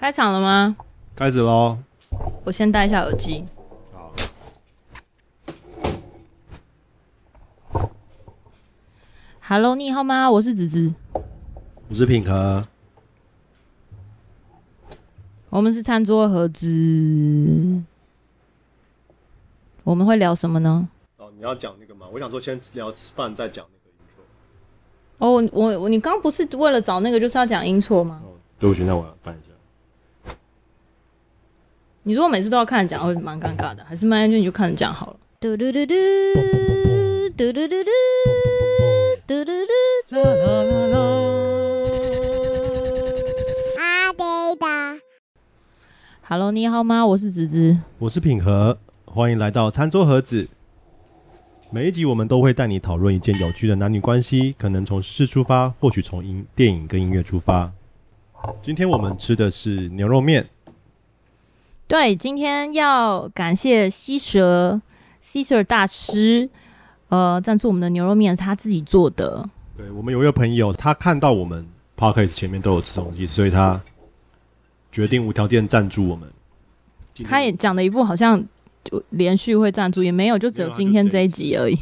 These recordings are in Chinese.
开场了吗？开始喽！我先戴一下耳机。好。Hello，你好吗？我是子子。我是品和。我们是餐桌盒子。我们会聊什么呢？哦，你要讲那个吗？我想说先聊吃饭，再讲那个音错。哦，我我你刚刚不是为了找那个就是要讲音错吗？哦，对不起，那我要翻一下。你如果每次都要看着讲，会蛮尴尬的。还是慢下去你就看着讲好了。嘟嘟嘟嘟嘟嘟嘟嘟嘟嘟嘟啦啦啦啦。阿呆的。Hello，你好吗？我是子子，我是品和，欢迎来到餐桌盒子。每一集我们都会带你讨论一件有趣的男女关系，可能从事出发，或许从音电影跟音乐出发。今天我们吃的是牛肉面。对，今天要感谢西蛇西蛇大师，呃，赞助我们的牛肉面是他自己做的。对，我们有一个朋友，他看到我们 podcast 前面都有吃东西，所以他决定无条件赞助我们。他也讲了一副好像就连续会赞助，也没有，就只有今天这一集而已。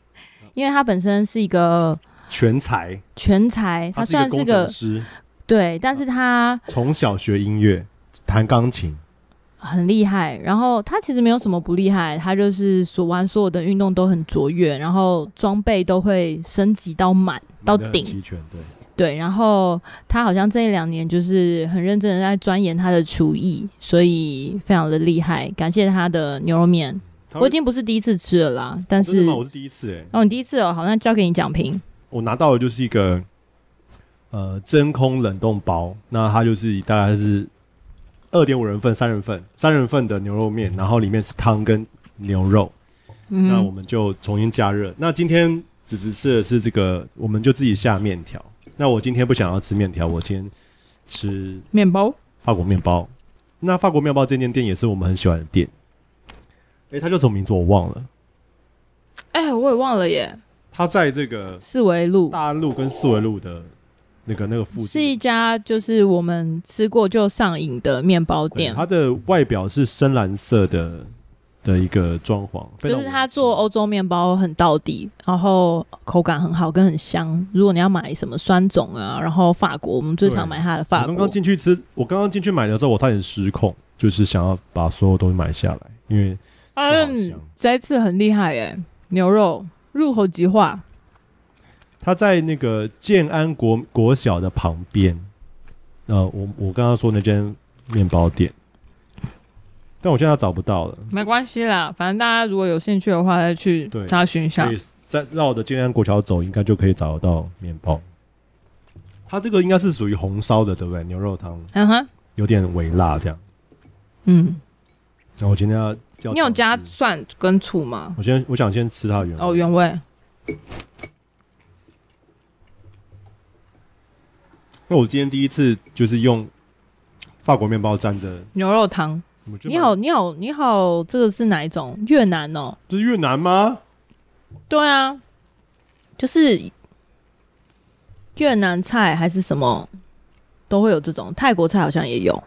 因为他本身是一个全才，全才，他虽然是个师，对，但是他从小学音乐，弹钢琴。很厉害，然后他其实没有什么不厉害，他就是所玩所有的运动都很卓越，然后装备都会升级到满到顶，齐全，对对。然后他好像这一两年就是很认真的在钻研他的厨艺，所以非常的厉害。感谢他的牛肉面，我已经不是第一次吃了啦，但是，哦、我是第一次哎、欸，哦，你第一次哦，好，那交给你讲评。我拿到的就是一个呃真空冷冻包，那它就是大概是。二点五人份、三人份、三人份的牛肉面，然后里面是汤跟牛肉，嗯、那我们就重新加热。那今天只是吃的是这个，我们就自己下面条。那我今天不想要吃面条，我今天吃面包，法国面包。那法国面包这间店也是我们很喜欢的店。哎、欸，它叫什么名字我忘了。哎、欸，我也忘了耶。它在这个四维路、大安路跟四维路的。那个那个附近是一家就是我们吃过就上瘾的面包店。它的外表是深蓝色的的一个装潢，就是它做欧洲面包很到底，然后口感很好，跟很香。如果你要买什么酸种啊，然后法国，我们最常买它的法国。刚刚进去吃，我刚刚进去买的时候，我差点失控，就是想要把所有东西买下来，因为嗯，这一次很厉害哎，牛肉入口即化。他在那个建安国国小的旁边，呃，我我刚刚说那间面包店，但我现在找不到了。没关系啦，反正大家如果有兴趣的话，再去查询一下。对，再绕着建安国桥走，应该就可以找得到面包。它这个应该是属于红烧的，对不对？牛肉汤，嗯哼，有点微辣这样。嗯，那我今天要叫，你有加蒜跟醋吗？我先，我想先吃它的原味。哦，原味。那我今天第一次就是用法国面包沾着牛肉汤。你好，你好，你好，这个是哪一种？越南哦？这是越南吗？对啊，就是越南菜还是什么都会有这种，泰国菜好像也有。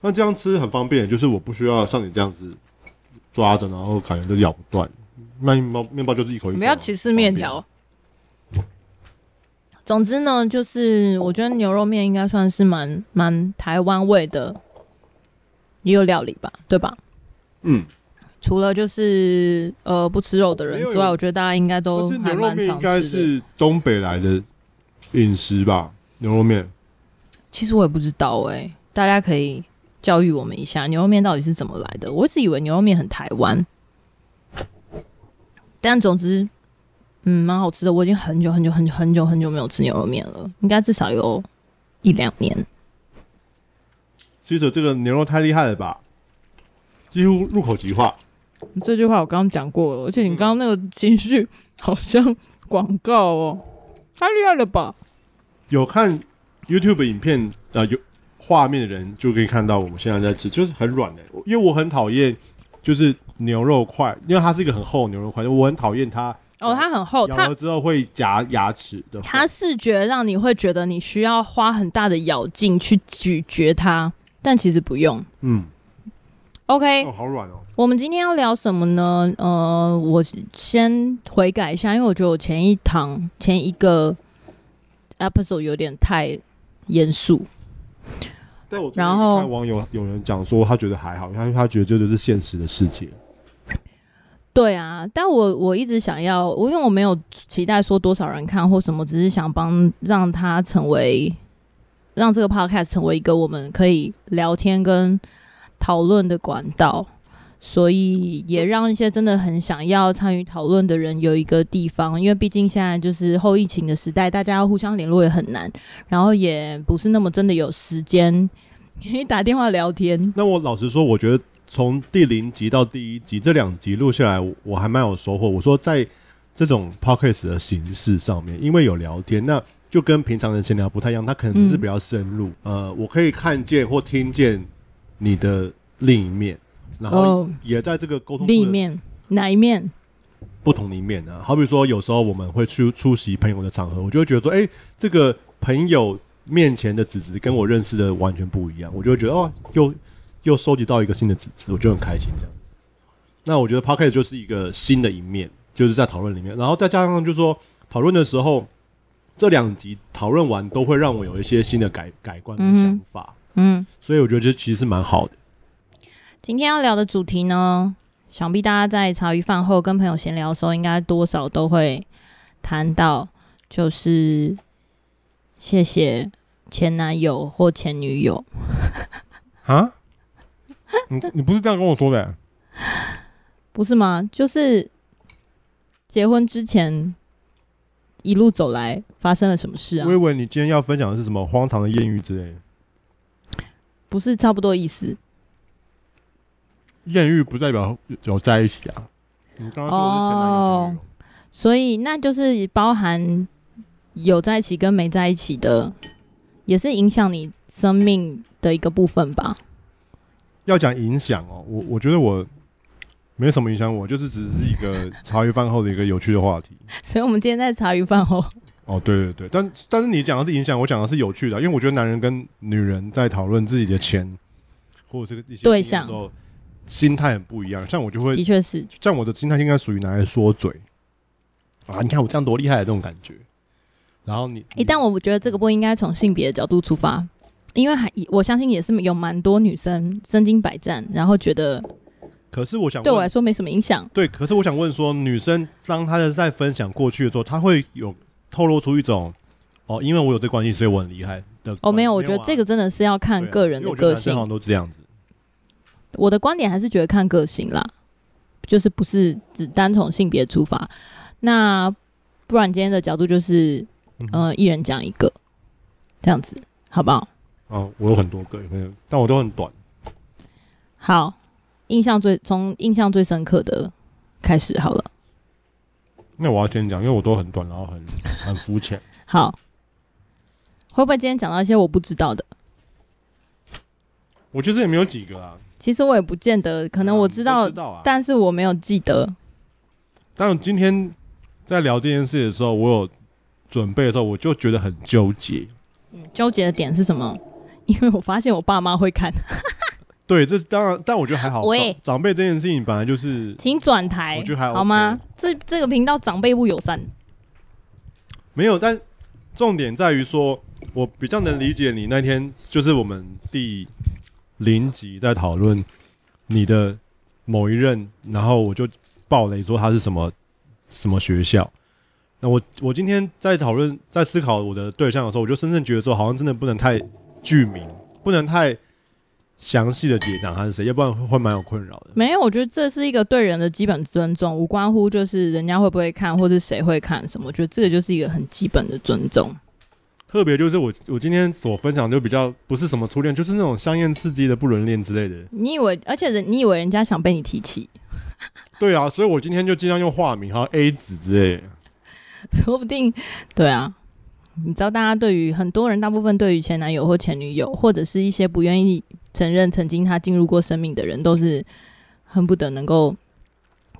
那这样吃很方便，就是我不需要像你这样子抓着，然后感觉就咬不断。面包面包就是一口一口。我们要歧视面条。总之呢，就是我觉得牛肉面应该算是蛮蛮台湾味的一个料理吧，对吧？嗯，除了就是呃不吃肉的人之外，我觉得大家应该都还蛮常吃的。牛肉面应该是东北来的饮食吧？牛肉面，其实我也不知道哎、欸，大家可以教育我们一下，牛肉面到底是怎么来的？我一直以为牛肉面很台湾，但总之。嗯，蛮好吃的。我已经很久很久很久很久很久没有吃牛肉面了，应该至少有一两年。记者这个牛肉太厉害了吧，几乎入口即化。这句话我刚刚讲过了，而且你刚刚那个情绪好像广告哦，太厉害了吧？有看 YouTube 影片啊，有画面的人就可以看到我们现在在吃，就是很软的。因为我很讨厌就是牛肉块，因为它是一个很厚的牛肉块，我很讨厌它。哦，它很厚，咬了之后会夹牙齿的。它视觉让你会觉得你需要花很大的咬劲去咀嚼它，但其实不用。嗯，OK，哦，好软哦。我们今天要聊什么呢？呃，我先悔改一下，因为我觉得我前一堂前一个 episode 有点太严肃。但我然后看网友有人讲说，他觉得还好，因为他觉得这就是现实的世界。对啊，但我我一直想要，我因为我没有期待说多少人看或什么，只是想帮让他成为让这个 podcast 成为一个我们可以聊天跟讨论的管道，所以也让一些真的很想要参与讨论的人有一个地方，因为毕竟现在就是后疫情的时代，大家要互相联络也很难，然后也不是那么真的有时间。可以打电话聊天。那我老实说，我觉得从第零集到第一集这两集录下来，我还蛮有收获。我说在这种 podcast 的形式上面，因为有聊天，那就跟平常人闲聊不太一样，它可能是比较深入。嗯、呃，我可以看见或听见你的另一面，然后也在这个沟通另一面哪一面？不同的一面呢、啊？好比说，有时候我们会去出席朋友的场合，我就会觉得说，哎、欸，这个朋友。面前的子子跟我认识的完全不一样，我就会觉得哦，又又收集到一个新的纸质，我就很开心这样子。那我觉得 Podcast 就是一个新的一面，就是在讨论里面，然后再加上就是说讨论的时候，这两集讨论完都会让我有一些新的改改观的想法，嗯，嗯，所以我觉得这其实是蛮好的。今天要聊的主题呢，想必大家在茶余饭后跟朋友闲聊的时候，应该多少都会谈到，就是谢谢。前男友或前女友啊？你你不是这样跟我说的欸？不是吗？就是结婚之前一路走来发生了什么事啊？我以为你今天要分享的是什么荒唐的艳遇之类的。不是差不多意思？艳遇不代表有在一起啊。你刚刚说的是前男友、所以那就是包含有在一起跟没在一起的。也是影响你生命的一个部分吧。要讲影响哦，我我觉得我没什么影响，我就是只是一个 茶余饭后的一个有趣的话题。所以，我们今天在茶余饭后。哦，对对对，但但是你讲的是影响，我讲的是有趣的，因为我觉得男人跟女人在讨论自己的钱或者这个一些对象的时候，心态很不一样。像我就会，的确是，像我的心态应该属于拿来说嘴啊，你看我这样多厉害的这种感觉。然后你，一旦、欸、我觉得这个不应该从性别的角度出发，因为还我相信也是有蛮多女生身经百战，然后觉得，可是我想对我来说没什么影响。对，可是我想问说，女生当她的在分享过去的时候，她会有透露出一种哦，因为我有这关系，所以我很厉害的。哦，没有，我觉得这个真的是要看个人的个性。通常都这样子。我的观点还是觉得看个性啦，就是不是只单从性别出发。那不然今天的角度就是。呃，一人讲一个，这样子好不好？哦，我有很多个，没有，但我都很短。好，印象最从印象最深刻的开始好了。那我要先讲，因为我都很短，然后很很肤浅。好，会不会今天讲到一些我不知道的？我觉得也没有几个啊。其实我也不见得，可能我知道，啊知道啊，但是我没有记得。但我今天在聊这件事的时候，我有。准备的时候，我就觉得很纠结。纠结的点是什么？因为我发现我爸妈会看。对，这当然，但我觉得还好。喂，长辈这件事情本来就是，请转台，我觉得还、OK、好吗？这这个频道长辈不友善。没有，但重点在于说，我比较能理解你那天就是我们第零集在讨论你的某一任，然后我就爆雷说他是什么什么学校。那我我今天在讨论，在思考我的对象的时候，我就深深觉得说，好像真的不能太具名，不能太详细的解讲他是谁，要不然会蛮有困扰的。没有，我觉得这是一个对人的基本尊重，无关乎就是人家会不会看，或是谁会看什么。我觉得这个就是一个很基本的尊重。特别就是我我今天所分享就比较不是什么初恋，就是那种香艳刺激的不伦恋之类的。你以为，而且人你以为人家想被你提起？对啊，所以我今天就尽量用化名，还有 A 子之类的。说不定，对啊，你知道，大家对于很多人，大部分对于前男友或前女友，或者是一些不愿意承认曾经他进入过生命的人，都是恨不得能够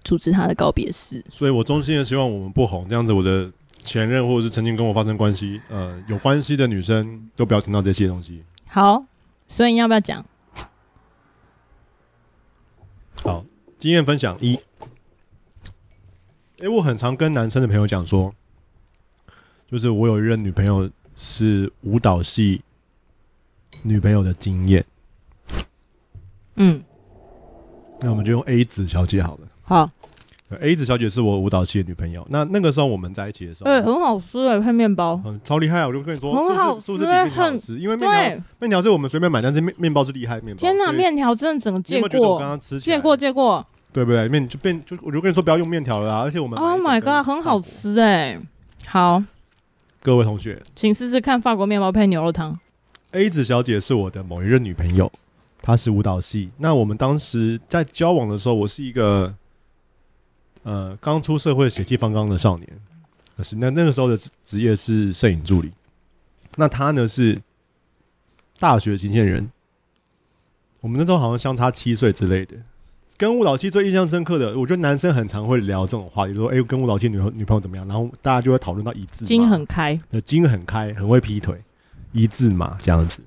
主持他的告别式。所以我衷心的希望我们不红，这样子我的前任或者是曾经跟我发生关系呃有关系的女生都不要听到这些东西。好，所以你要不要讲？好，经验分享一。哎、欸，我很常跟男生的朋友讲说，就是我有一任女朋友是舞蹈系女朋友的经验。嗯，那我们就用 A 子小姐好了。好，A 子小姐是我舞蹈系的女朋友。那那个时候我们在一起的时候，对，很好吃哎，配面包，嗯，超厉害啊！我就跟你说，很好吃，是不是比面条好吃？因为面条面条是我们随便买，但是面面包是厉害面包。天哪，面条真的整个借过，借过借过，对不对？面就变就我就跟你说不要用面条了啊！而且我们 Oh my God，很好吃哎。好，各位同学，请试试看法国面包配牛肉汤。A 子小姐是我的某一任女朋友。她是舞蹈系，那我们当时在交往的时候，我是一个呃刚出社会、血气方刚的少年，可是那那个时候的职业是摄影助理。那她呢是大学新鲜人，我们那时候好像相差七岁之类的。跟舞蹈系最印象深刻的，我觉得男生很常会聊这种话题，说：“哎、欸，跟舞蹈系女女朋友怎么样？”然后大家就会讨论到一字，筋很开，筋很开，很会劈腿，一字嘛这样子。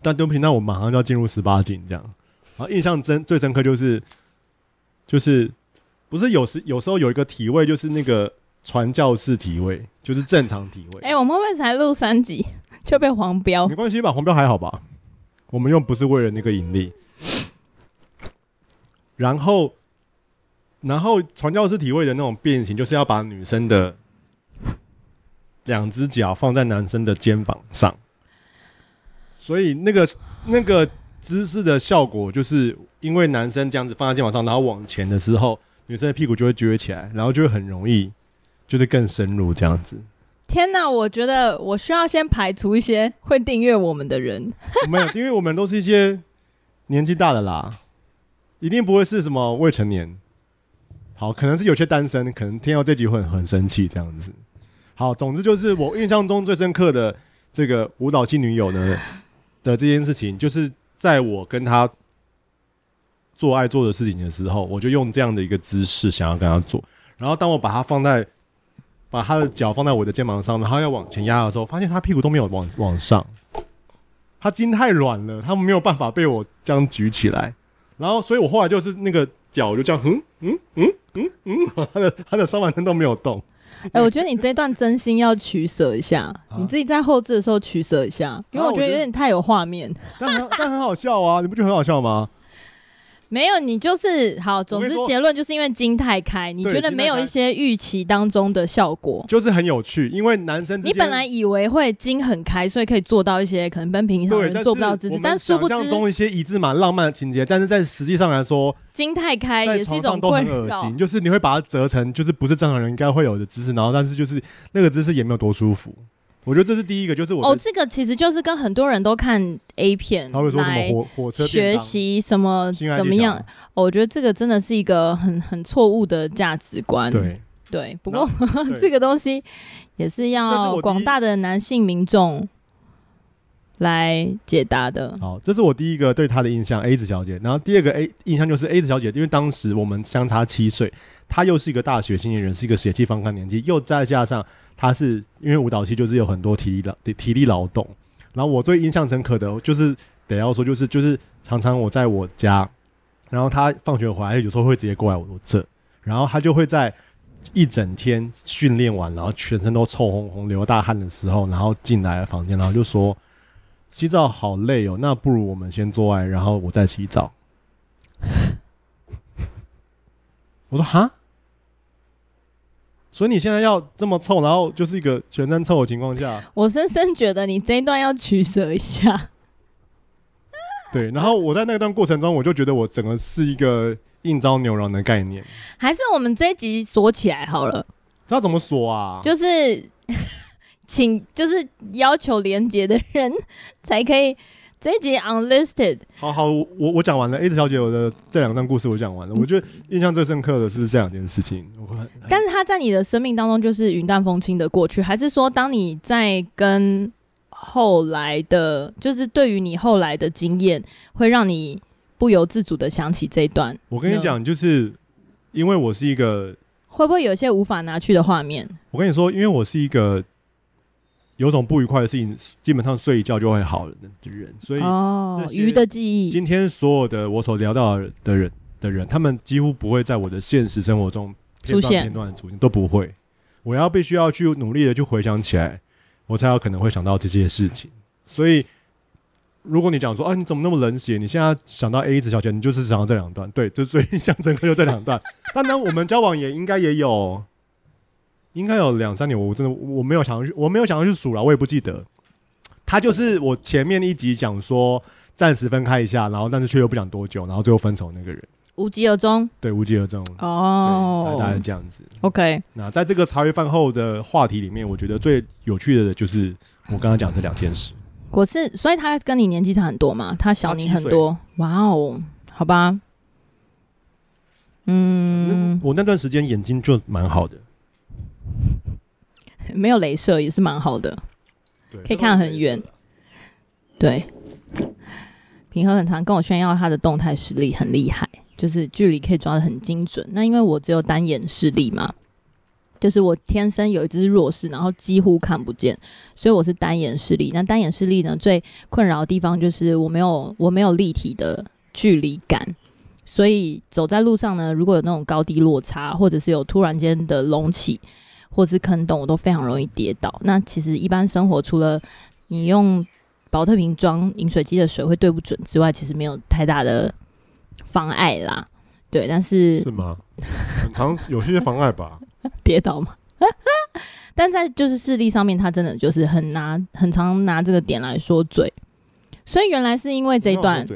但对不起，那我马上就要进入十八禁这样。然后印象真最深刻就是，就是不是有时有时候有一个体位，就是那个传教士体位，就是正常体位。哎、欸，我们会不会才录三集就被黄标？没关系吧，黄标还好吧？我们又不是为了那个盈利。然后，然后传教士体位的那种变形，就是要把女生的两只脚放在男生的肩膀上。所以那个那个姿势的效果，就是因为男生这样子放在肩膀上，然后往前的时候，女生的屁股就会撅起来，然后就会很容易，就是更深入这样子。天哪，我觉得我需要先排除一些会订阅我们的人。没有，因为我们都是一些年纪大的啦，一定不会是什么未成年。好，可能是有些单身，可能听到这集会很生气这样子。好，总之就是我印象中最深刻的这个舞蹈系女友呢。的这件事情，就是在我跟他做爱做的事情的时候，我就用这样的一个姿势想要跟他做。然后当我把他放在，把他的脚放在我的肩膀上，然后要往前压的时候，发现他屁股都没有往往上，他筋太软了，他没有办法被我这样举起来。然后，所以我后来就是那个脚就这样，嗯嗯嗯嗯嗯，他的他的上半身都没有动。哎、欸，我觉得你这一段真心要取舍一下，啊、你自己在后置的时候取舍一下，因为我觉得有点太有画面。但但很好笑啊，你不觉得很好笑吗？没有，你就是好。总之结论就是因为筋太开，你觉得没有一些预期当中的效果，就是很有趣。因为男生你本来以为会筋很开，所以可以做到一些可能跟平常人做不到的姿势，但殊不知中一些一字马浪漫的情节，但是在实际上来说，筋太开也是一种都很恶心。就是你会把它折成就是不是正常人应该会有的姿势，然后但是就是那个姿势也没有多舒服。我觉得这是第一个，就是我哦，这个其实就是跟很多人都看 A 片，他会说什么火火车学习什么怎么样？我觉得这个真的是一个很很错误的价值观。对对，不过 这个东西也是要广大的男性民众来解答的。好，这是我第一个对她的印象，A 子小姐。然后第二个 A 印象就是 A 子小姐，因为当时我们相差七岁，她又是一个大学新人，是一个血气方刚年纪，又再加上。她是因为舞蹈系就是有很多体力劳体力劳动，然后我最印象深刻的就是得要说就是就是常常我在我家，然后他放学回来有时候会直接过来我这，然后他就会在一整天训练完，然后全身都臭烘烘流大汗的时候，然后进来房间，然后就说洗澡好累哦，那不如我们先做爱，然后我再洗澡。我说哈。所以你现在要这么臭，然后就是一个全身臭的情况下，我深深觉得你这一段要取舍一下。对，然后我在那段过程中，我就觉得我整个是一个应招牛郎的概念。还是我们这一集锁起来好了？知道怎么锁啊？就是 请，就是要求连接的人才可以。这一集 unlisted。好好，我我讲完了。A 子小姐，我的这两段故事我讲完了。我觉得印象最深刻的是这两件事情。但是他在你的生命当中就是云淡风轻的过去，还是说当你在跟后来的，就是对于你后来的经验，会让你不由自主的想起这一段？我跟你讲，就是因为我是一个会不会有些无法拿去的画面？我跟你说，因为我是一个有种不愉快的事情，基本上睡一觉就会好了的人，所以哦，鱼的记忆。今天所有的我所聊到的人的人，他们几乎不会在我的现实生活中片段片段的出现，都不会。我要必须要去努力的去回想起来，我才有可能会想到这些事情。所以。如果你讲说啊，你怎么那么冷血？你现在想到 A 子小姐，你就是想到这两段，对，就最印象深刻就这两段。当然，我们交往也应该也有，应该有两三年。我真的我没有想要去，我没有想要去数了，我也不记得。他就是我前面一集讲说暂时分开一下，然后但是却又不讲多久，然后最后分手那个人，无疾而终。对，无疾而终。哦，大概是这样子。OK。那在这个茶余饭后的话题里面，我觉得最有趣的就是我刚刚讲这两件事。我是，所以他跟你年纪差很多嘛？他小你很多。哇哦，好吧。嗯，我那段时间眼睛就蛮好的，没有镭射也是蛮好的，可以看很远。对，平和很常跟我炫耀他的动态视力很厉害，就是距离可以抓的很精准。那因为我只有单眼视力嘛。就是我天生有一只弱视，然后几乎看不见，所以我是单眼视力。那单眼视力呢，最困扰的地方就是我没有我没有立体的距离感，所以走在路上呢，如果有那种高低落差，或者是有突然间的隆起，或是坑洞，我都非常容易跌倒。那其实一般生活除了你用保特瓶装饮水机的水会对不准之外，其实没有太大的妨碍啦。对，但是是吗？很常有些妨碍吧。跌倒吗，但在就是视力上面，他真的就是很拿很常拿这个点来说嘴，所以原来是因为这一段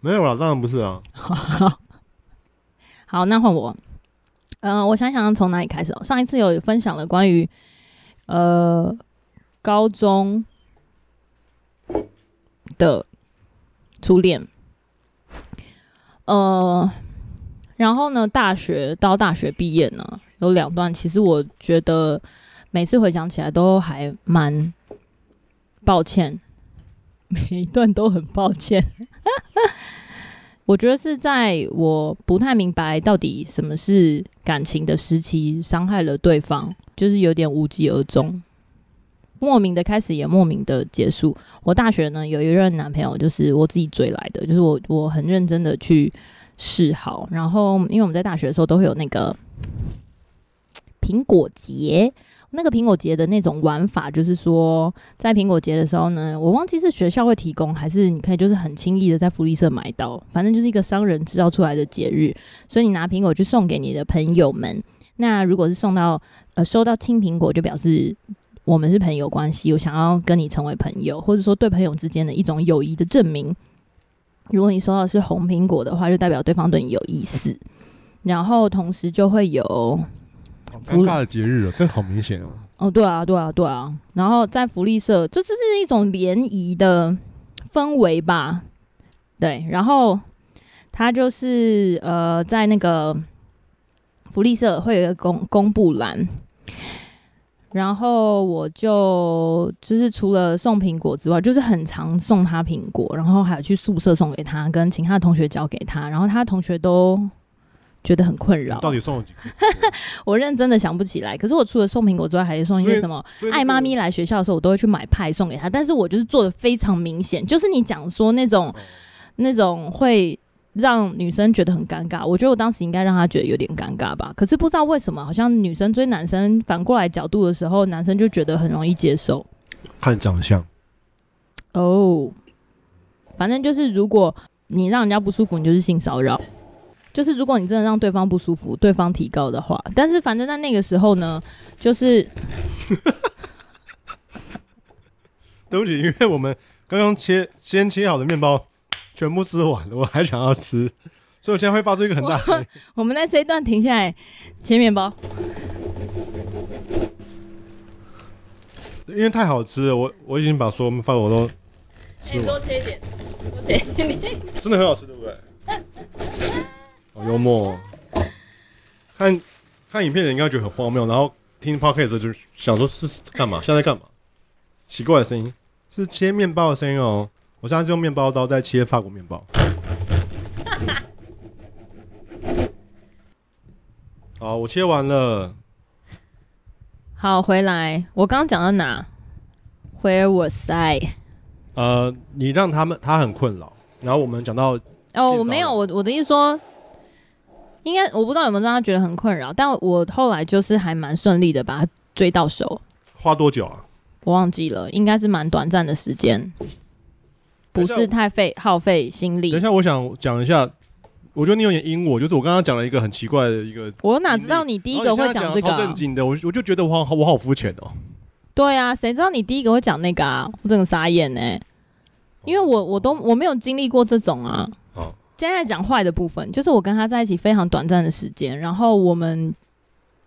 没有啦，当然不是啊。好，那换我，嗯、我想想从哪里开始哦。上一次有分享了关于呃高中的初恋，呃，然后呢，大学到大学毕业呢。有两段，其实我觉得每次回想起来都还蛮抱歉，每一段都很抱歉。我觉得是在我不太明白到底什么是感情的时期，伤害了对方，就是有点无疾而终，莫名的开始也莫名的结束。我大学呢有一任男朋友，就是我自己追来的，就是我我很认真的去示好，然后因为我们在大学的时候都会有那个。苹果节，那个苹果节的那种玩法，就是说，在苹果节的时候呢，我忘记是学校会提供，还是你可以就是很轻易的在福利社买到，反正就是一个商人制造出来的节日，所以你拿苹果去送给你的朋友们。那如果是送到呃收到青苹果，就表示我们是朋友关系，我想要跟你成为朋友，或者说对朋友之间的一种友谊的证明。如果你收到是红苹果的话，就代表对方对你有意思，然后同时就会有。尴尬的节日哦，这好明显哦。哦，对啊，对啊，对啊。然后在福利社，这这是一种联谊的氛围吧？对。然后他就是呃，在那个福利社会有一个公公布栏，然后我就就是除了送苹果之外，就是很常送他苹果，然后还有去宿舍送给他，跟其他的同学交给他，然后他的同学都。觉得很困扰，到底送了几个？我认真的想不起来。可是我除了送苹果之外，还是送一些什么？爱妈咪来学校的时候，我都会去买派送给她。但是我就是做的非常明显，就是你讲说那种那种会让女生觉得很尴尬。我觉得我当时应该让她觉得有点尴尬吧。可是不知道为什么，好像女生追男生反过来角度的时候，男生就觉得很容易接受。看长相哦，oh, 反正就是如果你让人家不舒服，你就是性骚扰。就是如果你真的让对方不舒服，对方提高的话，但是反正在那个时候呢，就是，对不起，因为我们刚刚切先切好的面包全部吃完了，我还想要吃，所以我现在会发出一个很大声。我们在这一段停下来切面包，因为太好吃了，我我已经把所有饭我都吃完。多切一点，多切一点，真的很好吃，对不对？好幽默哦，看看影片的人应该觉得很荒谬，然后听 podcast 就想说是干嘛？现在在干嘛？奇怪的声音是切面包的声音哦。我现在是用面包刀在切法国面包。好，我切完了。好，回来。我刚刚讲到哪？Where was I？呃，你让他们他很困扰，然后我们讲到哦，我没有，我我的意思说，应该我不知道有没有让他觉得很困扰，但我后来就是还蛮顺利的把他追到手。花多久啊？我忘记了，应该是蛮短暂的时间，不是太费耗费心力。等一下，我想讲一下。我觉得你有点阴我，就是我刚刚讲了一个很奇怪的一个，我哪知道你第一个会讲这个？超正经的，我我就觉得我好我好肤浅哦。对啊，谁知道你第一个会讲那个啊？我真的傻眼呢、欸，因为我我都我没有经历过这种啊。好，现在讲坏的部分，就是我跟他在一起非常短暂的时间，然后我们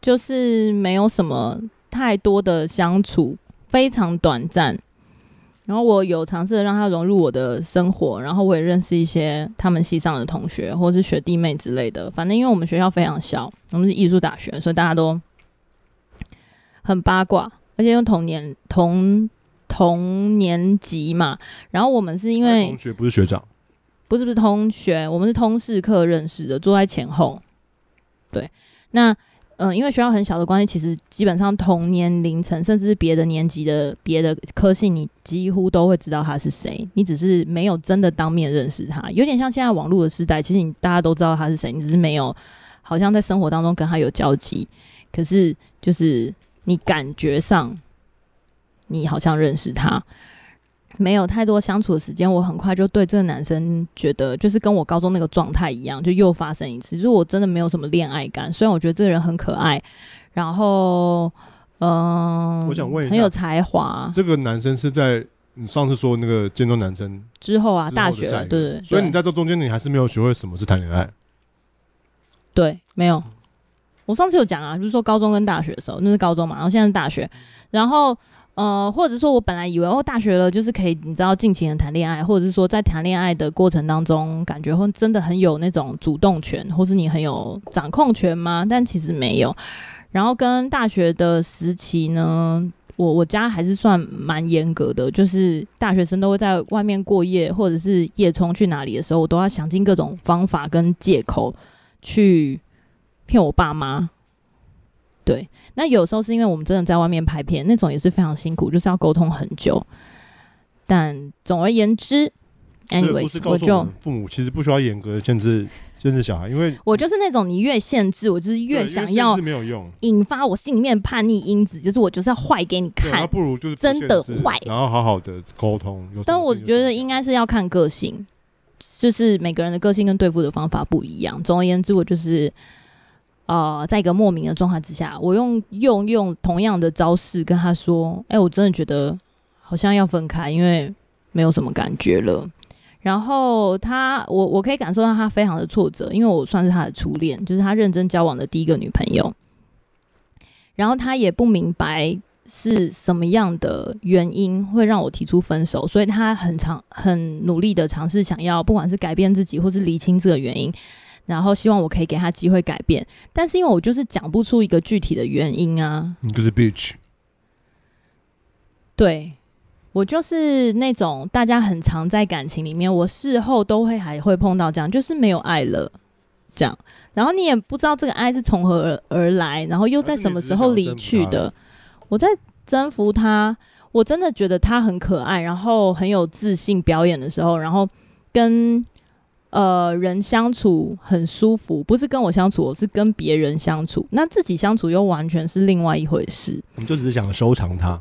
就是没有什么太多的相处，非常短暂。然后我有尝试让他融入我的生活，然后我也认识一些他们系上的同学或者是学弟妹之类的。反正因为我们学校非常小，我们是艺术大学，所以大家都很八卦，而且用同年同同年级嘛。然后我们是因为同学不是学长，不是不是同学，我们是通识课认识的，坐在前后。对，那。嗯，因为学校很小的关系，其实基本上同年龄层，甚至是别的年级的别的科系，你几乎都会知道他是谁。你只是没有真的当面认识他，有点像现在网络的时代，其实你大家都知道他是谁，你只是没有好像在生活当中跟他有交集。可是就是你感觉上，你好像认识他。没有太多相处的时间，我很快就对这个男生觉得，就是跟我高中那个状态一样，就又发生一次。就是我真的没有什么恋爱感，虽然我觉得这个人很可爱，然后，嗯，我想问一下，很有才华。这个男生是在你上次说那个建中男生之后啊，大学了，对，对对。所以你在这中间，你还是没有学会什么是谈恋爱？对，没有。我上次有讲啊，就是说高中跟大学的时候，那是高中嘛，然后现在是大学，然后。呃，或者说，我本来以为哦，大学了就是可以，你知道，尽情的谈恋爱，或者是说，在谈恋爱的过程当中，感觉会真的很有那种主动权，或是你很有掌控权吗？但其实没有。然后跟大学的时期呢，我我家还是算蛮严格的，就是大学生都会在外面过夜，或者是夜冲去哪里的时候，我都要想尽各种方法跟借口去骗我爸妈。对，那有时候是因为我们真的在外面拍片，那种也是非常辛苦，就是要沟通很久。但总而言之，anyway，我就父母其实不需要严格的限制限制小孩，因为我就是那种你越限制，我就是越想要没有用，引发我心里面叛逆因子，就是我就是要坏给你看，不如就是真的坏，然后好好的沟通。但我觉得应该是要看个性，就是每个人的个性跟对付的方法不一样。总而言之，我就是。呃，在一个莫名的状态之下，我用用用同样的招式跟他说：“哎、我真的觉得好像要分开，因为没有什么感觉了。”然后他，我我可以感受到他非常的挫折，因为我算是他的初恋，就是他认真交往的第一个女朋友。然后他也不明白是什么样的原因会让我提出分手，所以他很长很努力的尝试想要，不管是改变自己或是厘清这个原因。然后希望我可以给他机会改变，但是因为我就是讲不出一个具体的原因啊。你就是 bitch。对，我就是那种大家很常在感情里面，我事后都会还会碰到这样，就是没有爱了这样。然后你也不知道这个爱是从何而而来，然后又在什么时候离去的。我在征服他，我真的觉得他很可爱，然后很有自信表演的时候，然后跟。呃，人相处很舒服，不是跟我相处，我是跟别人相处。那自己相处又完全是另外一回事。你就只是想收藏他。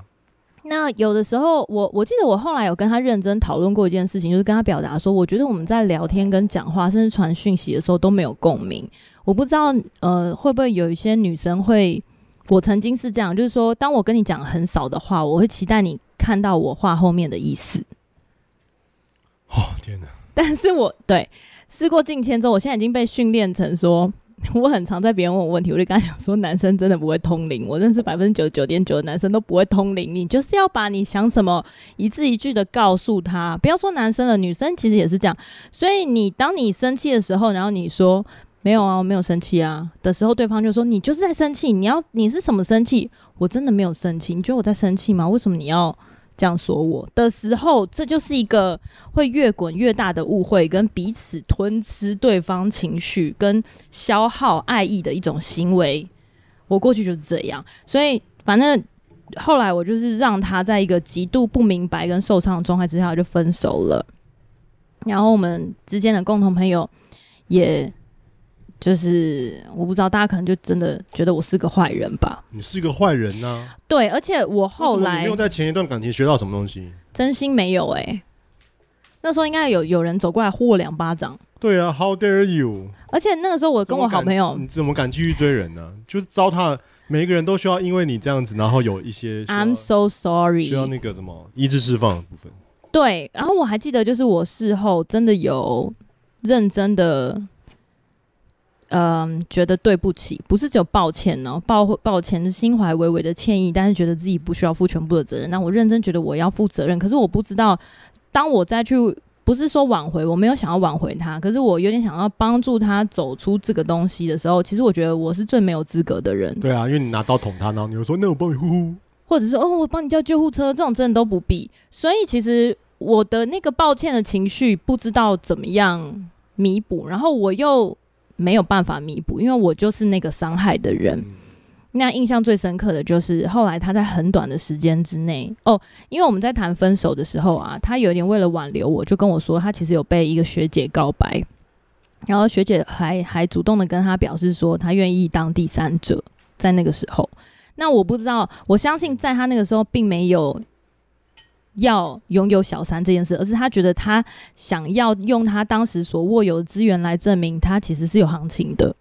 那有的时候，我我记得我后来有跟他认真讨论过一件事情，就是跟他表达说，我觉得我们在聊天跟讲话，甚至传讯息的时候都没有共鸣。我不知道，呃，会不会有一些女生会，我曾经是这样，就是说，当我跟你讲很少的话，我会期待你看到我话后面的意思。哦，天哪！但是我对事过境迁之后，我现在已经被训练成说，我很常在别人问我问题，我就跟他讲说，男生真的不会通灵。我认识百分之九十九点九的男生都不会通灵，你就是要把你想什么一字一句的告诉他，不要说男生了，女生其实也是这样。所以你当你生气的时候，然后你说没有啊，我没有生气啊的时候，对方就说你就是在生气，你要你是什么生气？我真的没有生气，你觉得我在生气吗？为什么你要？这样说我的时候，这就是一个会越滚越大的误会，跟彼此吞吃对方情绪，跟消耗爱意的一种行为。我过去就是这样，所以反正后来我就是让他在一个极度不明白跟受伤的状态之下就分手了。然后我们之间的共同朋友，也就是我不知道大家可能就真的觉得我是个坏人吧？你是个坏人呢、啊？对，而且我后来没有在前一段感情学到什么东西，真心没有哎、欸。那时候应该有有人走过来呼我两巴掌。对啊，How dare you！而且那个时候我跟我好朋友，你怎么敢继续追人呢、啊？就是糟蹋，每一个人都需要因为你这样子，然后有一些 I'm so sorry，需要那个什么意志释放的部分。对，然后我还记得，就是我事后真的有认真的，嗯，觉得对不起，不是只有抱歉哦，抱抱歉的心怀微微的歉意，但是觉得自己不需要负全部的责任。那我认真觉得我要负责任，可是我不知道，当我再去。不是说挽回，我没有想要挽回他，可是我有点想要帮助他走出这个东西的时候，其实我觉得我是最没有资格的人。对啊，因为你拿刀捅他，然后你又说那我帮你呼呼，或者是哦我帮你叫救护车，这种真的都不必。所以其实我的那个抱歉的情绪不知道怎么样弥补，然后我又没有办法弥补，因为我就是那个伤害的人。嗯那印象最深刻的就是后来他在很短的时间之内哦，因为我们在谈分手的时候啊，他有点为了挽留我，就跟我说他其实有被一个学姐告白，然后学姐还还主动的跟他表示说他愿意当第三者，在那个时候，那我不知道，我相信在他那个时候并没有要拥有小三这件事，而是他觉得他想要用他当时所握有的资源来证明他其实是有行情的，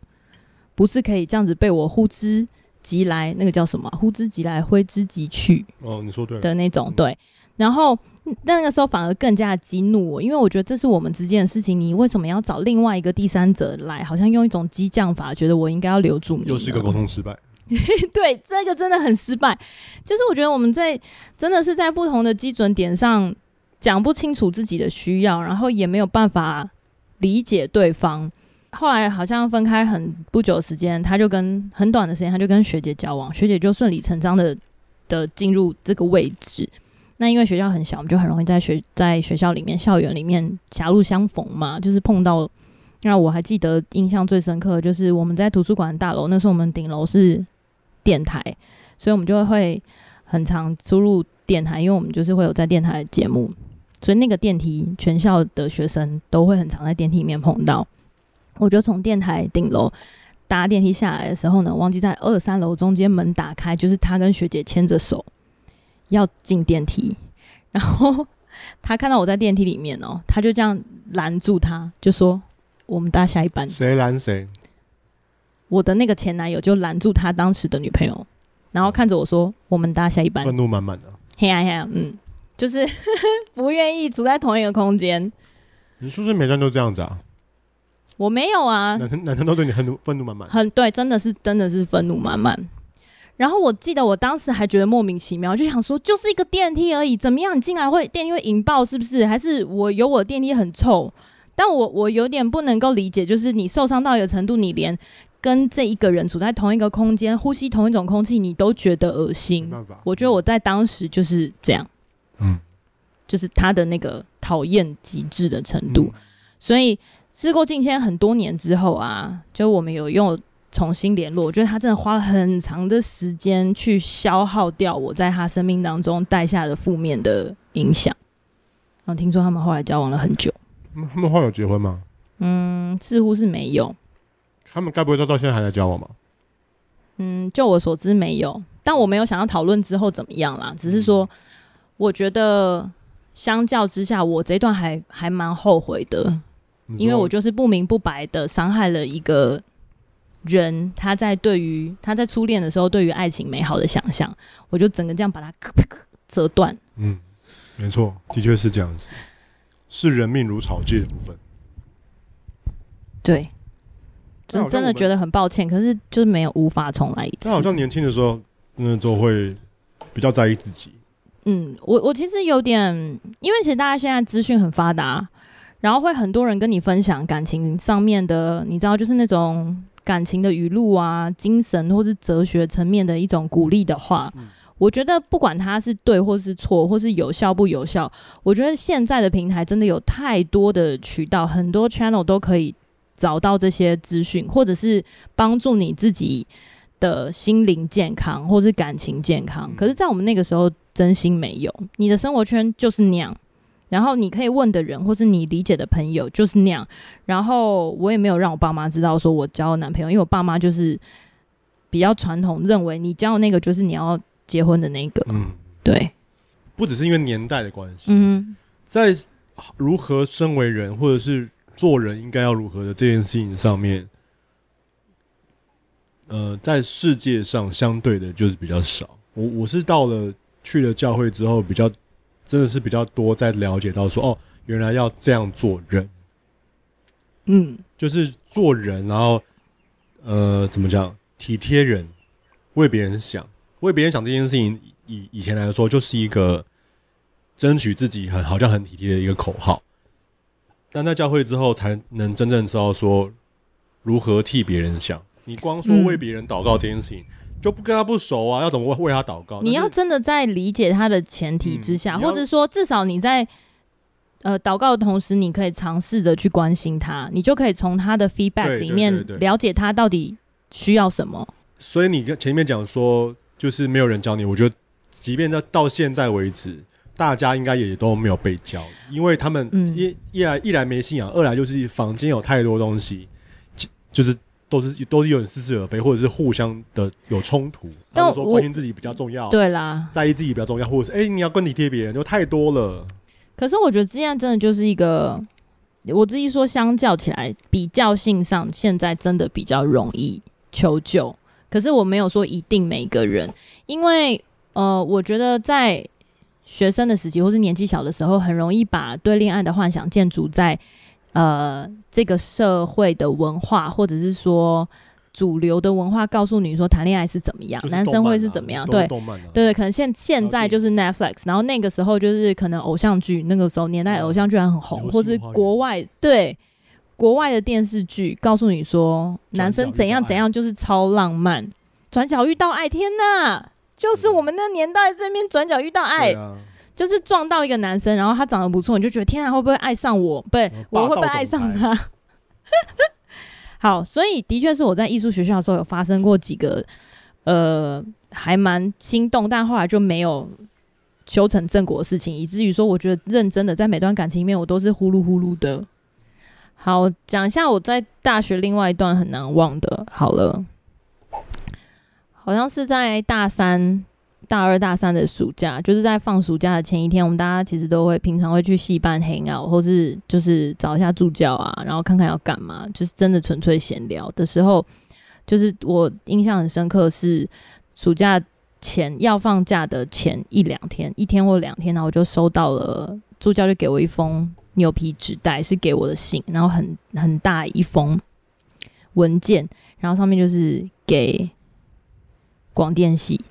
不是可以这样子被我呼之。即来，那个叫什么？呼之即来，挥之即去。哦，你说对的那种对。然后那个时候反而更加激怒我，因为我觉得这是我们之间的事情，你为什么要找另外一个第三者来？好像用一种激将法，觉得我应该要留住你。又是一个沟通失败。对，这个真的很失败。就是我觉得我们在真的是在不同的基准点上讲不清楚自己的需要，然后也没有办法理解对方。后来好像分开很不久的时间，他就跟很短的时间，他就跟学姐交往，学姐就顺理成章的的进入这个位置。那因为学校很小，我们就很容易在学在学校里面、校园里面狭路相逢嘛，就是碰到。那我还记得印象最深刻就是我们在图书馆大楼，那时候我们顶楼是电台，所以我们就会很常出入电台，因为我们就是会有在电台的节目，所以那个电梯全校的学生都会很常在电梯里面碰到。我就从电台顶楼搭电梯下来的时候呢，忘记在二三楼中间门打开，就是他跟学姐牵着手要进电梯，然后 他看到我在电梯里面哦，他就这样拦住他，就说：“我们搭下一班。”谁拦谁？我的那个前男友就拦住他当时的女朋友，然后看着我说：“我们搭下一班。”愤怒满满的。嘿呀嘿呀，嗯，就是 不愿意处在同一个空间。你是不是每段都这样子啊？我没有啊，男生男生都对你很怒，愤怒满满，很对，真的是真的是愤怒满满。然后我记得我当时还觉得莫名其妙，就想说就是一个电梯而已，怎么样？你进来会电梯会引爆是不是？还是我有我的电梯很臭？但我我有点不能够理解，就是你受伤到一个程度，你连跟这一个人处在同一个空间，呼吸同一种空气，你都觉得恶心。没办法，我觉得我在当时就是这样，嗯，就是他的那个讨厌极致的程度，嗯、所以。事过境迁很多年之后啊，就我们有用重新联络。我觉得他真的花了很长的时间去消耗掉我在他生命当中带下的负面的影响。然后听说他们后来交往了很久。他们后来有结婚吗？嗯，似乎是没有。他们该不会到到现在还在交往吧？嗯，就我所知没有。但我没有想要讨论之后怎么样啦，只是说我觉得相较之下，我这一段还还蛮后悔的。因为我就是不明不白的伤害了一个人，他在对于他在初恋的时候对于爱情美好的想象，我就整个这样把它折断。嗯，没错，的确是这样子，是人命如草芥的部分。对，真真的觉得很抱歉，可是就是没有无法重来一次。那好像年轻的时候，那都会比较在意自己。嗯，我我其实有点，因为其实大家现在资讯很发达。然后会很多人跟你分享感情上面的，你知道，就是那种感情的语录啊、精神或是哲学层面的一种鼓励的话。我觉得不管它是对或是错，或是有效不有效，我觉得现在的平台真的有太多的渠道，很多 channel 都可以找到这些资讯，或者是帮助你自己的心灵健康，或是感情健康。可是，在我们那个时候，真心没有，你的生活圈就是那样，然后你可以问的人，或是你理解的朋友就是那样。然后我也没有让我爸妈知道说我交了男朋友，因为我爸妈就是比较传统，认为你交的那个就是你要。结婚的那个，嗯，对，不只是因为年代的关系，嗯，在如何身为人，或者是做人应该要如何的这件事情上面，呃，在世界上相对的就是比较少。我我是到了去了教会之后，比较真的是比较多在了解到说，哦，原来要这样做人，嗯，就是做人，然后呃，怎么讲，体贴人，为别人想。为别人想这件事情，以以前来说，就是一个争取自己很好像很体贴的一个口号。但在教会之后，才能真正知道说如何替别人想。你光说为别人祷告这件事情，嗯、就不跟他不熟啊，要怎么为他祷告？你要真的在理解他的前提之下，嗯、或者说至少你在呃祷告的同时，你可以尝试着去关心他，你就可以从他的 feedback 里面了解他到底需要什么。所以你跟前面讲说。就是没有人教你，我觉得，即便到到现在为止，大家应该也都没有被教，因为他们一一来一来没信仰，二来就是房间有太多东西，就是都是都是有点似是而非，或者是互相的有冲突。他们说关心自己比较重要，对啦，在意自己比较重要，或者是哎、欸，你要更体贴别人，就太多了。可是我觉得这样真的就是一个，我自己说，相较起来，比较性上，现在真的比较容易求救。可是我没有说一定每个人，因为呃，我觉得在学生的时期或是年纪小的时候，很容易把对恋爱的幻想建筑在呃这个社会的文化，或者是说主流的文化告诉你说谈恋爱是怎么样，啊、男生会是怎么样，对，对对，可能现现在就是 Netflix，然后那个时候就是可能偶像剧，那个时候年代偶像剧还很红，或是国外对。国外的电视剧告诉你说，男生怎样怎样就是超浪漫，转角遇到爱，天哪，就是我们那年代这边转角遇到爱，啊、就是撞到一个男生，然后他长得不错，你就觉得天啊，会不会爱上我？不对，我会不会爱上他？好，所以的确是我在艺术学校的时候有发生过几个，呃，还蛮心动，但后来就没有修成正果的事情，以至于说，我觉得认真的在每段感情里面，我都是呼噜呼噜的。好，讲一下我在大学另外一段很难忘的。好了，好像是在大三、大二、大三的暑假，就是在放暑假的前一天，我们大家其实都会平常会去戏班 hang out，或是就是找一下助教啊，然后看看要干嘛，就是真的纯粹闲聊的时候，就是我印象很深刻是暑假前要放假的前一两天，一天或两天，然后我就收到了助教就给我一封。牛皮纸袋是给我的信，然后很很大一封文件，然后上面就是给广电系，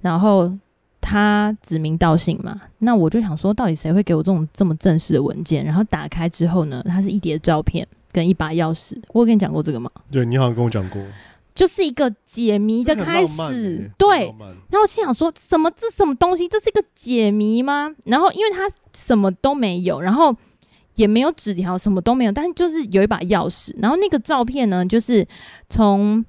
然后他指名道姓嘛，那我就想说，到底谁会给我这种这么正式的文件？然后打开之后呢，它是一叠照片跟一把钥匙。我有跟你讲过这个吗？对，你好像跟我讲过。就是一个解谜的开始，对。然后我心想说，什么这什么东西？这是一个解谜吗？然后因为他什么都没有，然后。也没有纸条，什么都没有，但是就是有一把钥匙。然后那个照片呢，就是从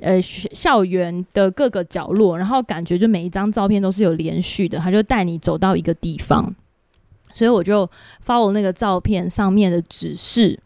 呃校园的各个角落，然后感觉就每一张照片都是有连续的，他就带你走到一个地方。所以我就 follow 那个照片上面的指示，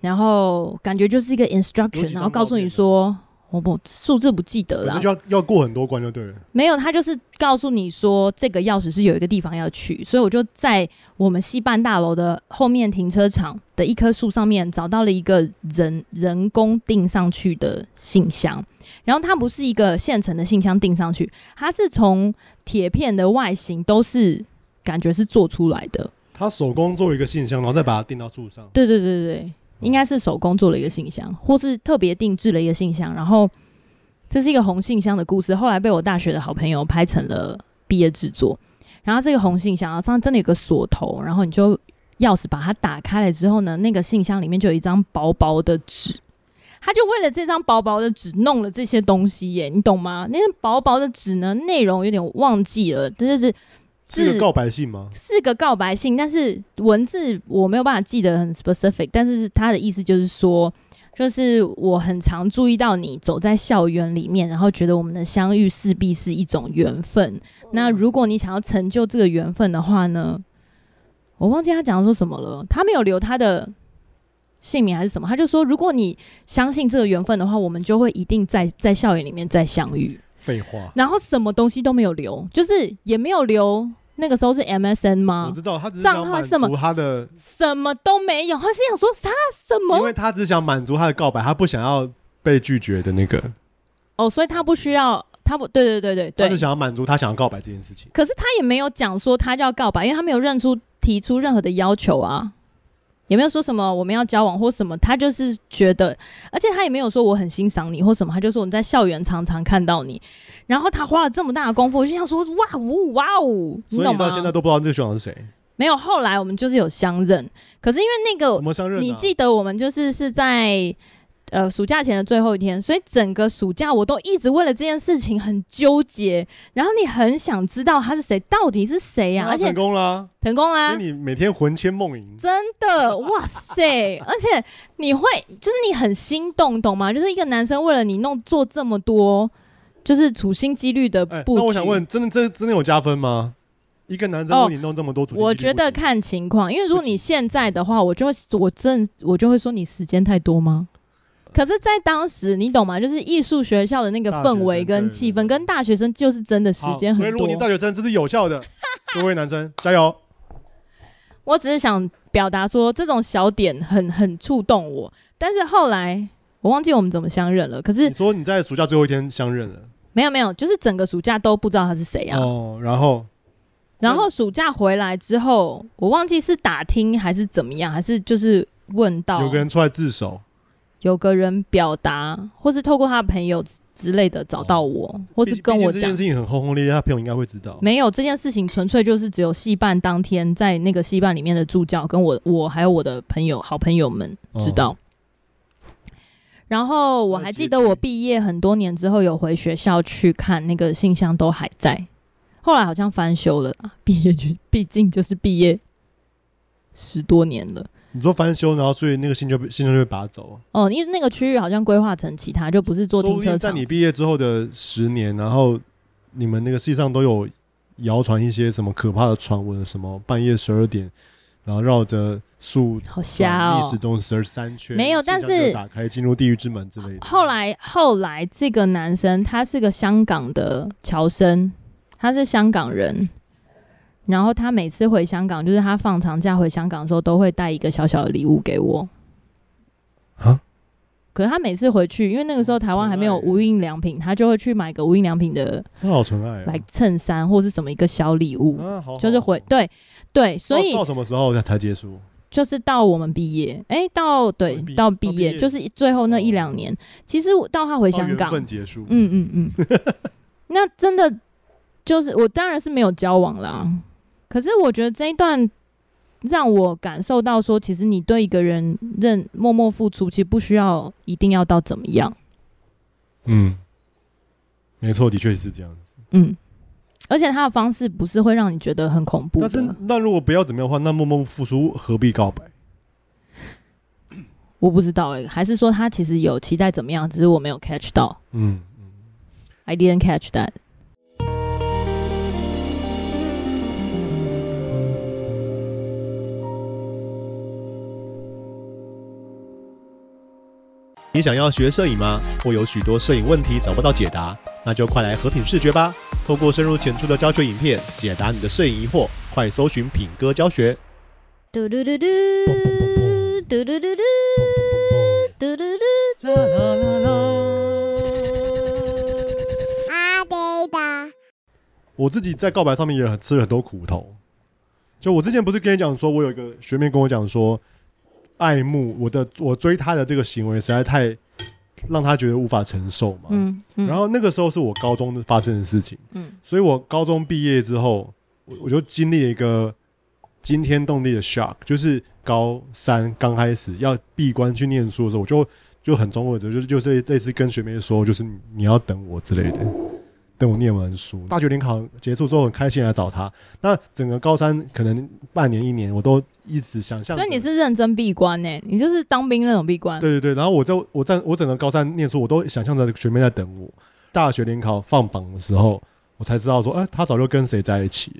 然后感觉就是一个 instruction，然后告诉你说。我不数字不记得了，就要要过很多关就对了。没有，他就是告诉你说这个钥匙是有一个地方要去，所以我就在我们西办大楼的后面停车场的一棵树上面找到了一个人人工钉上去的信箱。然后它不是一个现成的信箱钉上去，它是从铁片的外形都是感觉是做出来的。他手工做了一个信箱，然后再把它钉到树上。对对对对。应该是手工做了一个信箱，或是特别定制了一个信箱。然后这是一个红信箱的故事，后来被我大学的好朋友拍成了毕业制作。然后这个红信箱上真的有个锁头，然后你就钥匙把它打开了之后呢，那个信箱里面就有一张薄薄的纸，他就为了这张薄薄的纸弄了这些东西耶，你懂吗？那张薄薄的纸呢，内容有点忘记了，这是是个告白信吗？是个告白信，但是文字我没有办法记得很 specific，但是他的意思就是说。就是我很常注意到你走在校园里面，然后觉得我们的相遇势必是一种缘分。那如果你想要成就这个缘分的话呢，我忘记他讲说什么了。他没有留他的姓名还是什么，他就说如果你相信这个缘分的话，我们就会一定在在校园里面再相遇。废话。然后什么东西都没有留，就是也没有留。那个时候是 MSN 吗？我知道，他只是想满足他的什么都没有，他是想说他什么？因为他只想满足他的告白，他不想要被拒绝的那个。哦，所以他不需要，他不对对对对对，他是想要满足他想要告白这件事情。可是他也没有讲说他就要告白，因为他没有认出提出任何的要求啊，也没有说什么我们要交往或什么，他就是觉得，而且他也没有说我很欣赏你或什么，他就说我们在校园常常看到你。然后他花了这么大的功夫，我就想说哇呜哇呜，你懂吗？所以你到现在都不知道这个学长是谁？没有，后来我们就是有相认，可是因为那个怎么相认啊？你记得我们就是是在呃暑假前的最后一天，所以整个暑假我都一直为了这件事情很纠结。然后你很想知道他是谁，到底是谁呀？而且成功了，成功啦！因为你每天魂牵梦萦，真的哇塞！而且你会就是你很心动，懂吗？就是一个男生为了你弄做这么多。就是处心积虑的布局，欸，那我想问，真的真真的有加分吗？一个男生为你弄这么多我觉得看情况，因为如果你现在的话，我就会我真我就会说你时间太多吗？可是，在当时你懂吗？就是艺术学校的那个氛围跟气氛，跟大学生就是真的时间很多。所以，如果你大学生这是有效的，各位男生加油！我只是想表达说，这种小点很很触动我。但是后来我忘记我们怎么相认了。可是你说你在暑假最后一天相认了。没有没有，就是整个暑假都不知道他是谁啊。哦，然后，然后暑假回来之后，我忘记是打听还是怎么样，还是就是问到有个人出来自首，有个人表达，或是透过他的朋友之类的找到我，哦、或是跟我讲。这件事情很轰轰烈烈，他朋友应该会知道。没有这件事情，纯粹就是只有戏办当天在那个戏办里面的助教跟我，我还有我的朋友、好朋友们知道。哦然后我还记得我毕业很多年之后有回学校去看那个信箱都还在，后来好像翻修了。毕业就毕竟就是毕业十多年了。你说翻修，然后所以那个新就被信箱就被拔走。哦，因为那个区域好像规划成其他，就不是做停车场。在你毕业之后的十年，然后你们那个系上都有谣传一些什么可怕的传闻，什么半夜十二点。然后绕着树，好瞎哦！历史中十三圈，没有，但是打开进入地狱之门之类的。后来，后来这个男生他是个香港的侨生，他是香港人。然后他每次回香港，就是他放长假回香港的时候，都会带一个小小的礼物给我。啊？可是他每次回去，因为那个时候台湾还没有无印良品，他就会去买个无印良品的，真好纯爱，来衬衫或是什么一个小礼物，就是回对。对，所以到什么时候才才结束？就是到我们毕业，哎、欸，到对到毕业，业就是最后那一两年。哦、其实到他回香港，结束。嗯嗯嗯。那真的就是我当然是没有交往啦，嗯、可是我觉得这一段让我感受到说，其实你对一个人认默默付出，其实不需要一定要到怎么样。嗯，没错，的确是这样子。嗯。而且他的方式不是会让你觉得很恐怖。但是，那如果不要怎么样的话，那默默付出何必告白？我不知道哎、欸，还是说他其实有期待怎么样，只是我没有 catch 到。嗯嗯，I didn't catch that。你想要学摄影吗？或有许多摄影问题找不到解答？那就快来和品视觉吧！透过深入浅出的教学影片，解答你的摄影疑惑。快搜寻品哥教学。嘟嘟嘟嘟嘟嘟嘟嘟嘟嘟嘟啦啦啦啦！阿呆的，我自己在告白上面也吃了很多苦头。就我之前不是跟你讲说，我有一个学妹跟我讲说。爱慕我的我追她的这个行为实在太。让他觉得无法承受嘛。嗯，嗯，然后那个时候是我高中发生的事情。嗯，所以我高中毕业之后，我我就经历了一个惊天动地的 shock，就是高三刚开始要闭关去念书的时候，我就就很中二的，就是就是类似跟学妹说，就是你要等我之类的。等我念完书，大学联考结束之后很开心来找他。那整个高三可能半年一年，我都一直想象。所以你是认真闭关呢？你就是当兵那种闭关。对对对，然后我就我在我整个高三念书，我都想象着学妹在等我。大学联考放榜的时候，我才知道说，哎、欸，他早就跟谁在一起。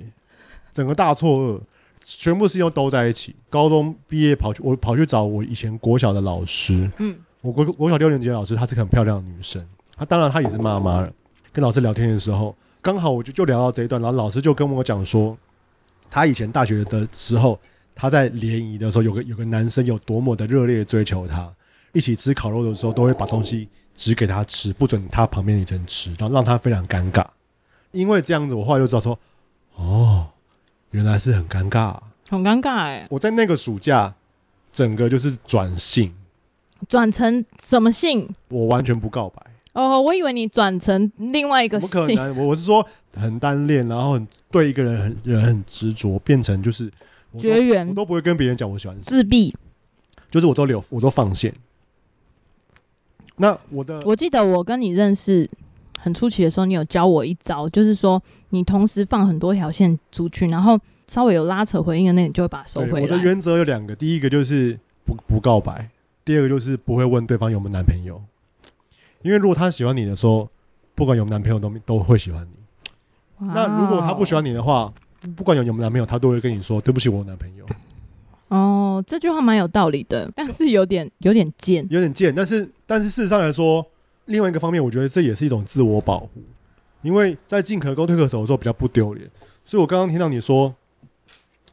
整个大错愕，全部事情都在一起。高中毕业跑去，我跑去找我以前国小的老师。嗯，我国国小六年级的老师，她是个很漂亮的女生。她当然她也是妈妈了。跟老师聊天的时候，刚好我就就聊到这一段，然后老师就跟我讲说，他以前大学的时候，他在联谊的时候，有个有个男生有多么的热烈追求他，一起吃烤肉的时候，都会把东西只给他吃，不准他旁边女生吃，然后让他非常尴尬。因为这样子，我后来就知道说，哦，原来是很尴尬，很尴尬哎、欸！我在那个暑假，整个就是转性，转成什么性？我完全不告白。哦，我以为你转成另外一个。怎么可能？我我是说很单恋，然后很对一个人很人很执着，变成就是绝缘，我都不会跟别人讲我喜欢谁。自闭，就是我都留，我都放线。那我的，我记得我跟你认识很初期的时候，你有教我一招，就是说你同时放很多条线出去，然后稍微有拉扯回应的那个，你就会把它收回来。我的原则有两个，第一个就是不不告白，第二个就是不会问对方有没有男朋友。因为如果他喜欢你的时候，不管有没男朋友都都会喜欢你。Wow 那如果他不喜欢你的话，不管有有没有男朋友，他都会跟你说对不起，我有男朋友。哦，这句话蛮有道理的，但是有点有点贱，有点贱。但是但是事实上来说，另外一个方面，我觉得这也是一种自我保护，因为在进可攻退可守的时候比较不丢脸。所以我刚刚听到你说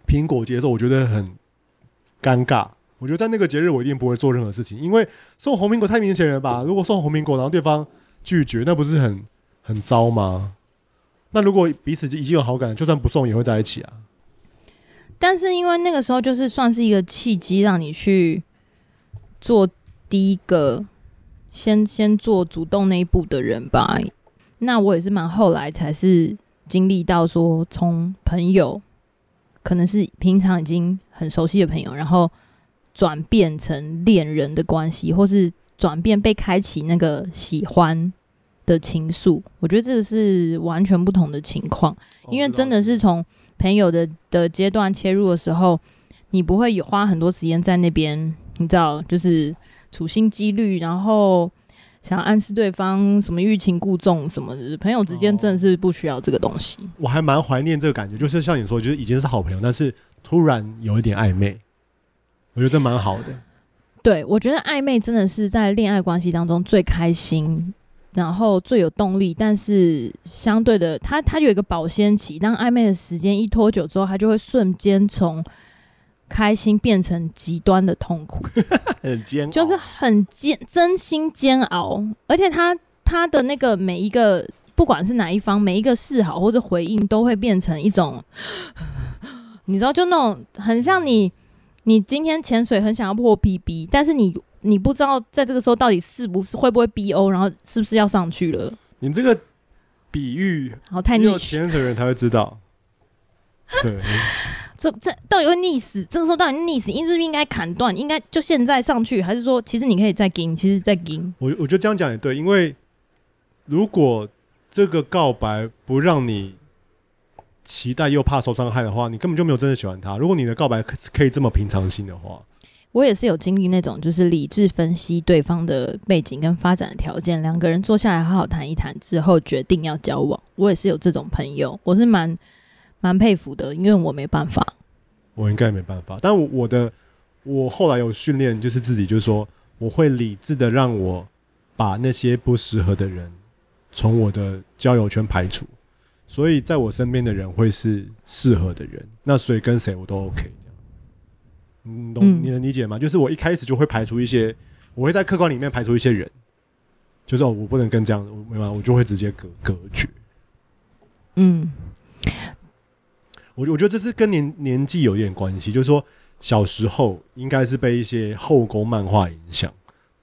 苹果节的时候，我觉得很尴尬。我觉得在那个节日，我一定不会做任何事情，因为送红苹果太明显了吧？如果送红苹果，然后对方拒绝，那不是很很糟吗？那如果彼此已经有好感，就算不送也会在一起啊。但是因为那个时候就是算是一个契机，让你去做第一个先先做主动那一步的人吧。那我也是蛮后来才是经历到说，从朋友可能是平常已经很熟悉的朋友，然后。转变成恋人的关系，或是转变被开启那个喜欢的情愫，我觉得这个是完全不同的情况。因为真的是从朋友的的阶段切入的时候，你不会有花很多时间在那边，你知道，就是处心积虑，然后想要暗示对方什么欲擒故纵什么的。朋友之间真的是不需要这个东西。我还蛮怀念这个感觉，就是像你说，就是已经是好朋友，但是突然有一点暧昧。我觉得这蛮好的。对，我觉得暧昧真的是在恋爱关系当中最开心，然后最有动力。但是相对的，它它有一个保鲜期。当暧昧的时间一拖久之后，它就会瞬间从开心变成极端的痛苦，很煎熬，就是很煎，真心煎熬。而且他他的那个每一个，不管是哪一方，每一个示好或者回应，都会变成一种，你知道，就那种很像你。你今天潜水很想要破 PB，但是你你不知道在这个时候到底是不是会不会 BO，然后是不是要上去了？你这个比喻好太只有潜水人才会知道。对，这这到底会溺死？这个时候到底溺死？应不应该砍断？应该就现在上去，还是说其实你可以再给？其实再给？我我觉得这样讲也对，因为如果这个告白不让你。期待又怕受伤害的话，你根本就没有真的喜欢他。如果你的告白可可以这么平常心的话，我也是有经历那种，就是理智分析对方的背景跟发展的条件，两个人坐下来好好谈一谈之后，决定要交往。我也是有这种朋友，我是蛮蛮佩服的，因为我没办法。我应该没办法，但我，我的我后来有训练，就是自己就是说，我会理智的让我把那些不适合的人从我的交友圈排除。所以，在我身边的人会是适合的人，那谁跟谁我都 OK 这样。你懂？你能理解吗？就是我一开始就会排除一些，我会在客观里面排除一些人，就是哦，我不能跟这样，我没办法，我就会直接隔隔绝。嗯，我我觉得这是跟年年纪有一点关系，就是说小时候应该是被一些后宫漫画影响。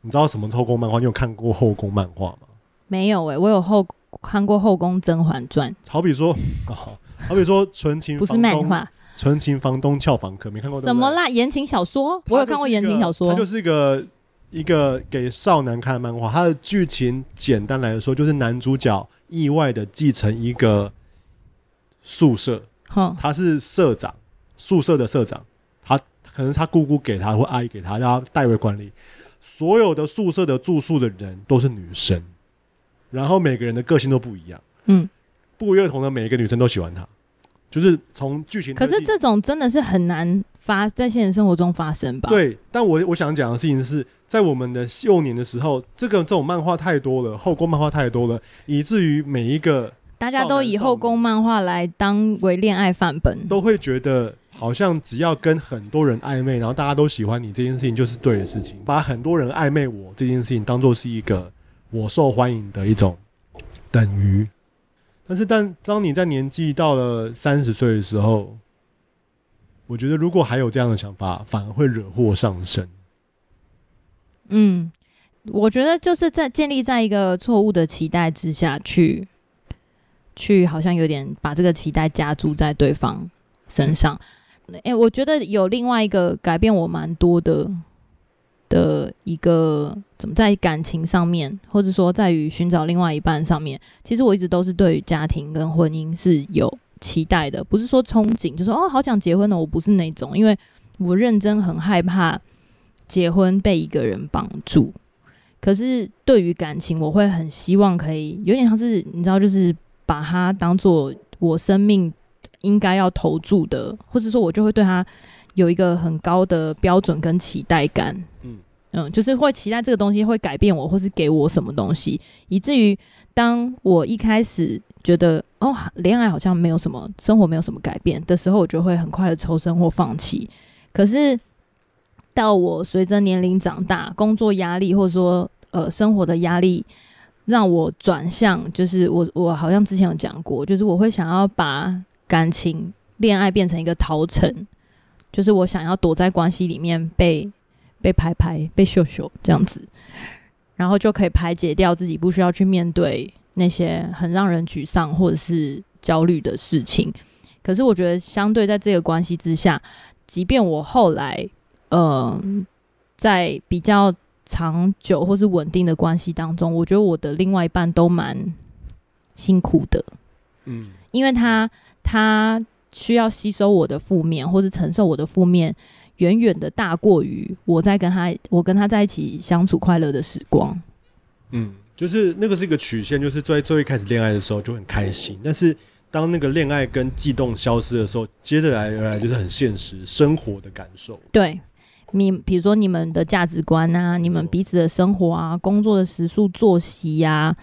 你知道什么是后宫漫画？你有看过后宫漫画吗？没有诶、欸，我有后。看过《后宫甄嬛传》，好比说，好比说纯情不是漫画，纯情房东俏房客没看过？什么啦？言情小说，我有看过言情小说。它就是一个一个给少男看的漫画，它的剧情简单来说，就是男主角意外的继承一个宿舍，他是社长，宿舍的社长，他可能是他姑姑给他或阿姨给他，让他代为管理。所有的宿舍的住宿的人都是女生，然后每个人的个性都不一样，嗯，不约而同的每一个女生都喜欢他，就是从剧情，可是这种真的是很难。发在现实生活中发生吧？对，但我我想讲的事情是在我们的幼年的时候，这个这种漫画太多了，后宫漫画太多了，以至于每一个大家都以后宫漫画来当为恋爱范本，都会觉得好像只要跟很多人暧昧，然后大家都喜欢你这件事情就是对的事情，把很多人暧昧我这件事情当做是一个我受欢迎的一种等于。但是，但当你在年纪到了三十岁的时候。我觉得如果还有这样的想法，反而会惹祸上身。嗯，我觉得就是在建立在一个错误的期待之下去，去好像有点把这个期待加注在对方身上。哎、我觉得有另外一个改变我蛮多的的一个，怎么在感情上面，或者说在于寻找另外一半上面，其实我一直都是对于家庭跟婚姻是有。期待的不是说憧憬，就说哦，好想结婚呢。我不是那种，因为我认真很害怕结婚被一个人绑住。可是对于感情，我会很希望可以有点像是你知道，就是把它当做我生命应该要投注的，或者说我就会对他有一个很高的标准跟期待感。嗯嗯，就是会期待这个东西会改变我，或是给我什么东西，以至于当我一开始。觉得哦，恋爱好像没有什么，生活没有什么改变的时候，我就会很快的抽身或放弃。可是到我随着年龄长大，工作压力或者说呃生活的压力，让我转向，就是我我好像之前有讲过，就是我会想要把感情、恋爱变成一个逃城，就是我想要躲在关系里面被被拍拍、被秀秀这样子，然后就可以排解掉自己不需要去面对。那些很让人沮丧或者是焦虑的事情，可是我觉得相对在这个关系之下，即便我后来呃在比较长久或是稳定的关系当中，我觉得我的另外一半都蛮辛苦的，嗯，因为他他需要吸收我的负面，或是承受我的负面，远远的大过于我在跟他我跟他在一起相处快乐的时光，嗯。就是那个是一个曲线，就是最最一开始恋爱的时候就很开心，但是当那个恋爱跟悸动消失的时候，接着来来就是很现实生活的感受。对。你比如说你们的价值观啊，你们彼此的生活啊，工作的时速、作息呀，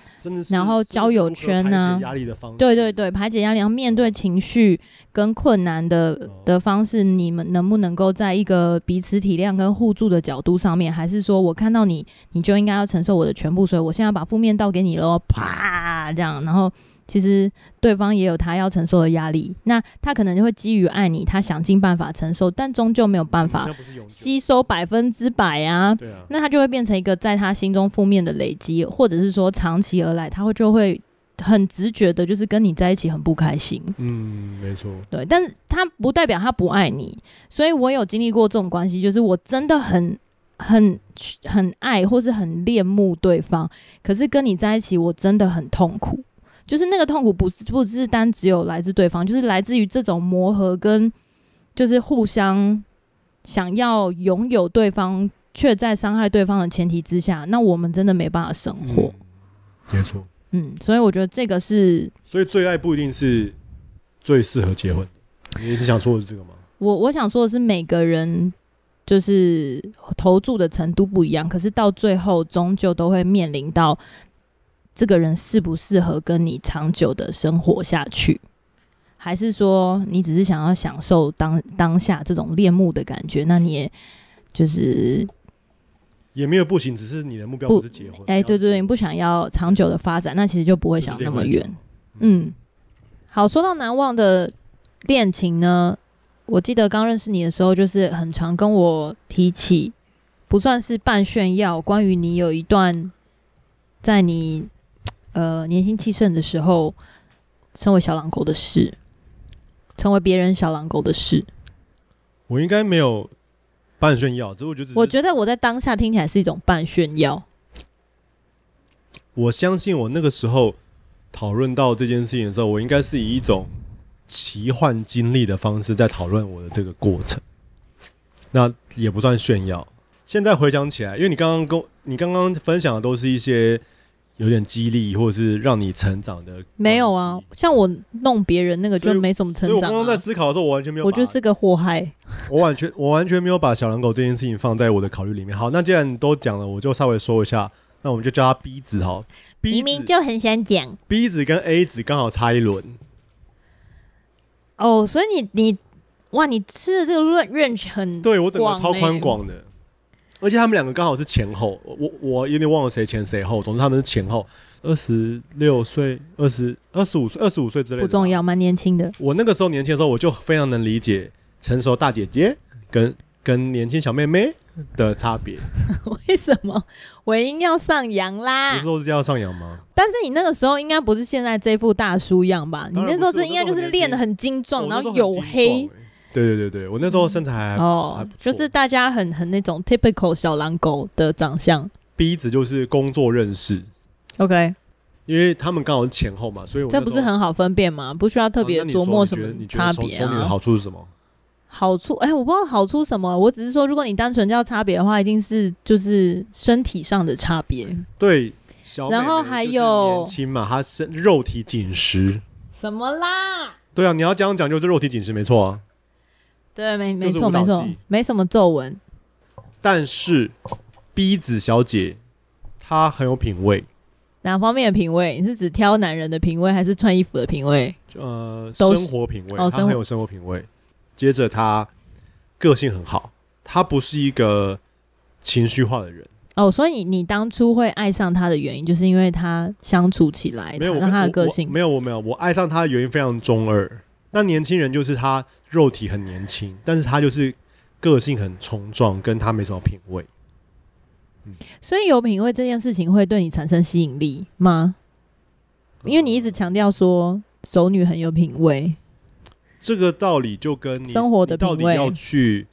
然后交友圈啊，压力的方式，对对对，排解压力，然后面对情绪跟困难的的方式，你们能不能够在一个彼此体谅跟互助的角度上面，还是说我看到你，你就应该要承受我的全部，所以我现在把负面倒给你喽，啪这样，然后。其实对方也有他要承受的压力，那他可能就会基于爱你，他想尽办法承受，但终究没有办法吸收百分之百啊。那他就会变成一个在他心中负面的累积，或者是说长期而来，他会就会很直觉的，就是跟你在一起很不开心。嗯，没错。对，但是他不代表他不爱你，所以我有经历过这种关系，就是我真的很、很、很爱，或是很恋慕对方，可是跟你在一起，我真的很痛苦。就是那个痛苦不是不是单只有来自对方，就是来自于这种磨合跟就是互相想要拥有对方，却在伤害对方的前提之下，那我们真的没办法生活。嗯，没错。嗯，所以我觉得这个是，所以最爱不一定是最适合结婚。你想说的是这个吗？我我想说的是，每个人就是投注的程度不一样，可是到最后终究都会面临到。这个人适不适合跟你长久的生活下去，还是说你只是想要享受当当下这种恋慕的感觉？那你也就是也没有不行，只是你的目标不是结婚。哎，对对对，你不想要长久的发展，那其实就不会想那么远。嗯，好，说到难忘的恋情呢，我记得刚认识你的时候，就是很常跟我提起，不算是半炫耀，关于你有一段在你。呃，年轻气盛的时候，成为小狼狗的事，成为别人小狼狗的事，我应该没有半炫耀，这我觉得我觉得我在当下听起来是一种半炫耀。我相信我那个时候讨论到这件事情的时候，我应该是以一种奇幻经历的方式在讨论我的这个过程。那也不算炫耀。现在回想起来，因为你刚刚跟你刚刚分享的都是一些有点激励或者是让你成长的，没有啊？像我弄别人那个就没什么成长啊。所以我刚刚在思考的时候，我完全没有，我就是个祸害。我完全我完全没有把小狼狗这件事情放在我的考虑里面。好，那既然都讲了，我就稍微说一下。那我们就叫他 B 子哈。明明就很想讲 B 子跟 A 子刚好差一轮。哦，所以你你。哇，你吃的这个 range 很对我整个超宽广的，而且他们两个刚好是前后，我我有点忘了谁前谁后，总之他们是前后，二十六岁、二十二十五岁、二十五岁之类的，不重要，蛮年轻的。我那个时候年轻的时候，我就非常能理解成熟大姐姐跟跟年轻小妹妹的差别。为什么尾音要上扬啦？不是说是要上扬吗？但是你那个时候应该不是现在这副大叔样吧？你那时候是应该就是练的很精壮，然后黝黑。对对对对，我那时候身材、哦，就是大家很很那种 typical 小狼狗的长相。鼻子就是工作认识，OK，因为他们刚好是前后嘛，所以我这不是很好分辨吗？不需要特别琢磨什么差别啊。熟女的好处是什么？好处哎，我不知道好处什么，我只是说，如果你单纯叫差别的话，一定是就是身体上的差别。对，然后还有年轻嘛，他身肉体紧实。什么啦？对啊，你要这样讲就是肉体紧实，没错啊。对，没没错没错，没什么皱纹。但是 B 子小姐她很有品味。哪方面的品味？你是指挑男人的品味，还是穿衣服的品味？呃，生活品味。哦，她很有生活品味。接着她个性很好，她不是一个情绪化的人。哦，所以你你当初会爱上他的原因，就是因为他相处起来，没有让她的个性。没有，我没有，我爱上她的原因非常中二。那年轻人就是他肉体很年轻，但是他就是个性很冲撞，跟他没什么品味。嗯，所以有品味这件事情会对你产生吸引力吗？因为你一直强调说熟女很有品味，这个道理就跟你生活的品味到底要去。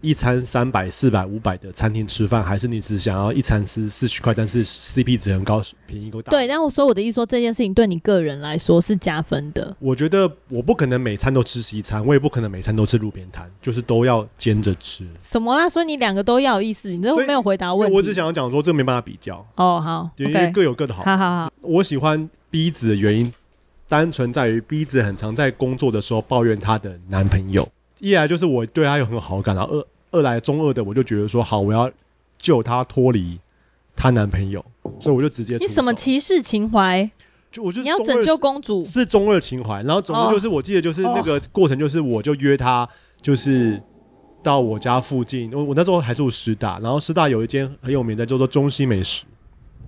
一餐三百、四百、五百的餐厅吃饭，还是你只想要一餐吃四十块，但是 CP 值很高，便宜够大？对，但我说我的意思说，这件事情对你个人来说是加分的。我觉得我不可能每餐都吃西餐，我也不可能每餐都吃路边摊，就是都要兼着吃。什么啦？所以你两个都要有意思，你这没有回答问题。我只想要讲说，这个没办法比较。哦，好，因为各有各的好。好好好，我喜欢 B 子的原因，单纯在于 B 子很常在工作的时候抱怨她的男朋友，一来就是我对她有很有好感，然后二。二来中二的，我就觉得说好，我要救她脱离她男朋友，所以我就直接。你什么骑士情怀？就我就你要拯救公主是中二情怀，然后总之就是我记得就是那个过程，就是我就约她，就是到我家附近，我我那时候还住师大，然后师大有一间很有名的叫做中西美食，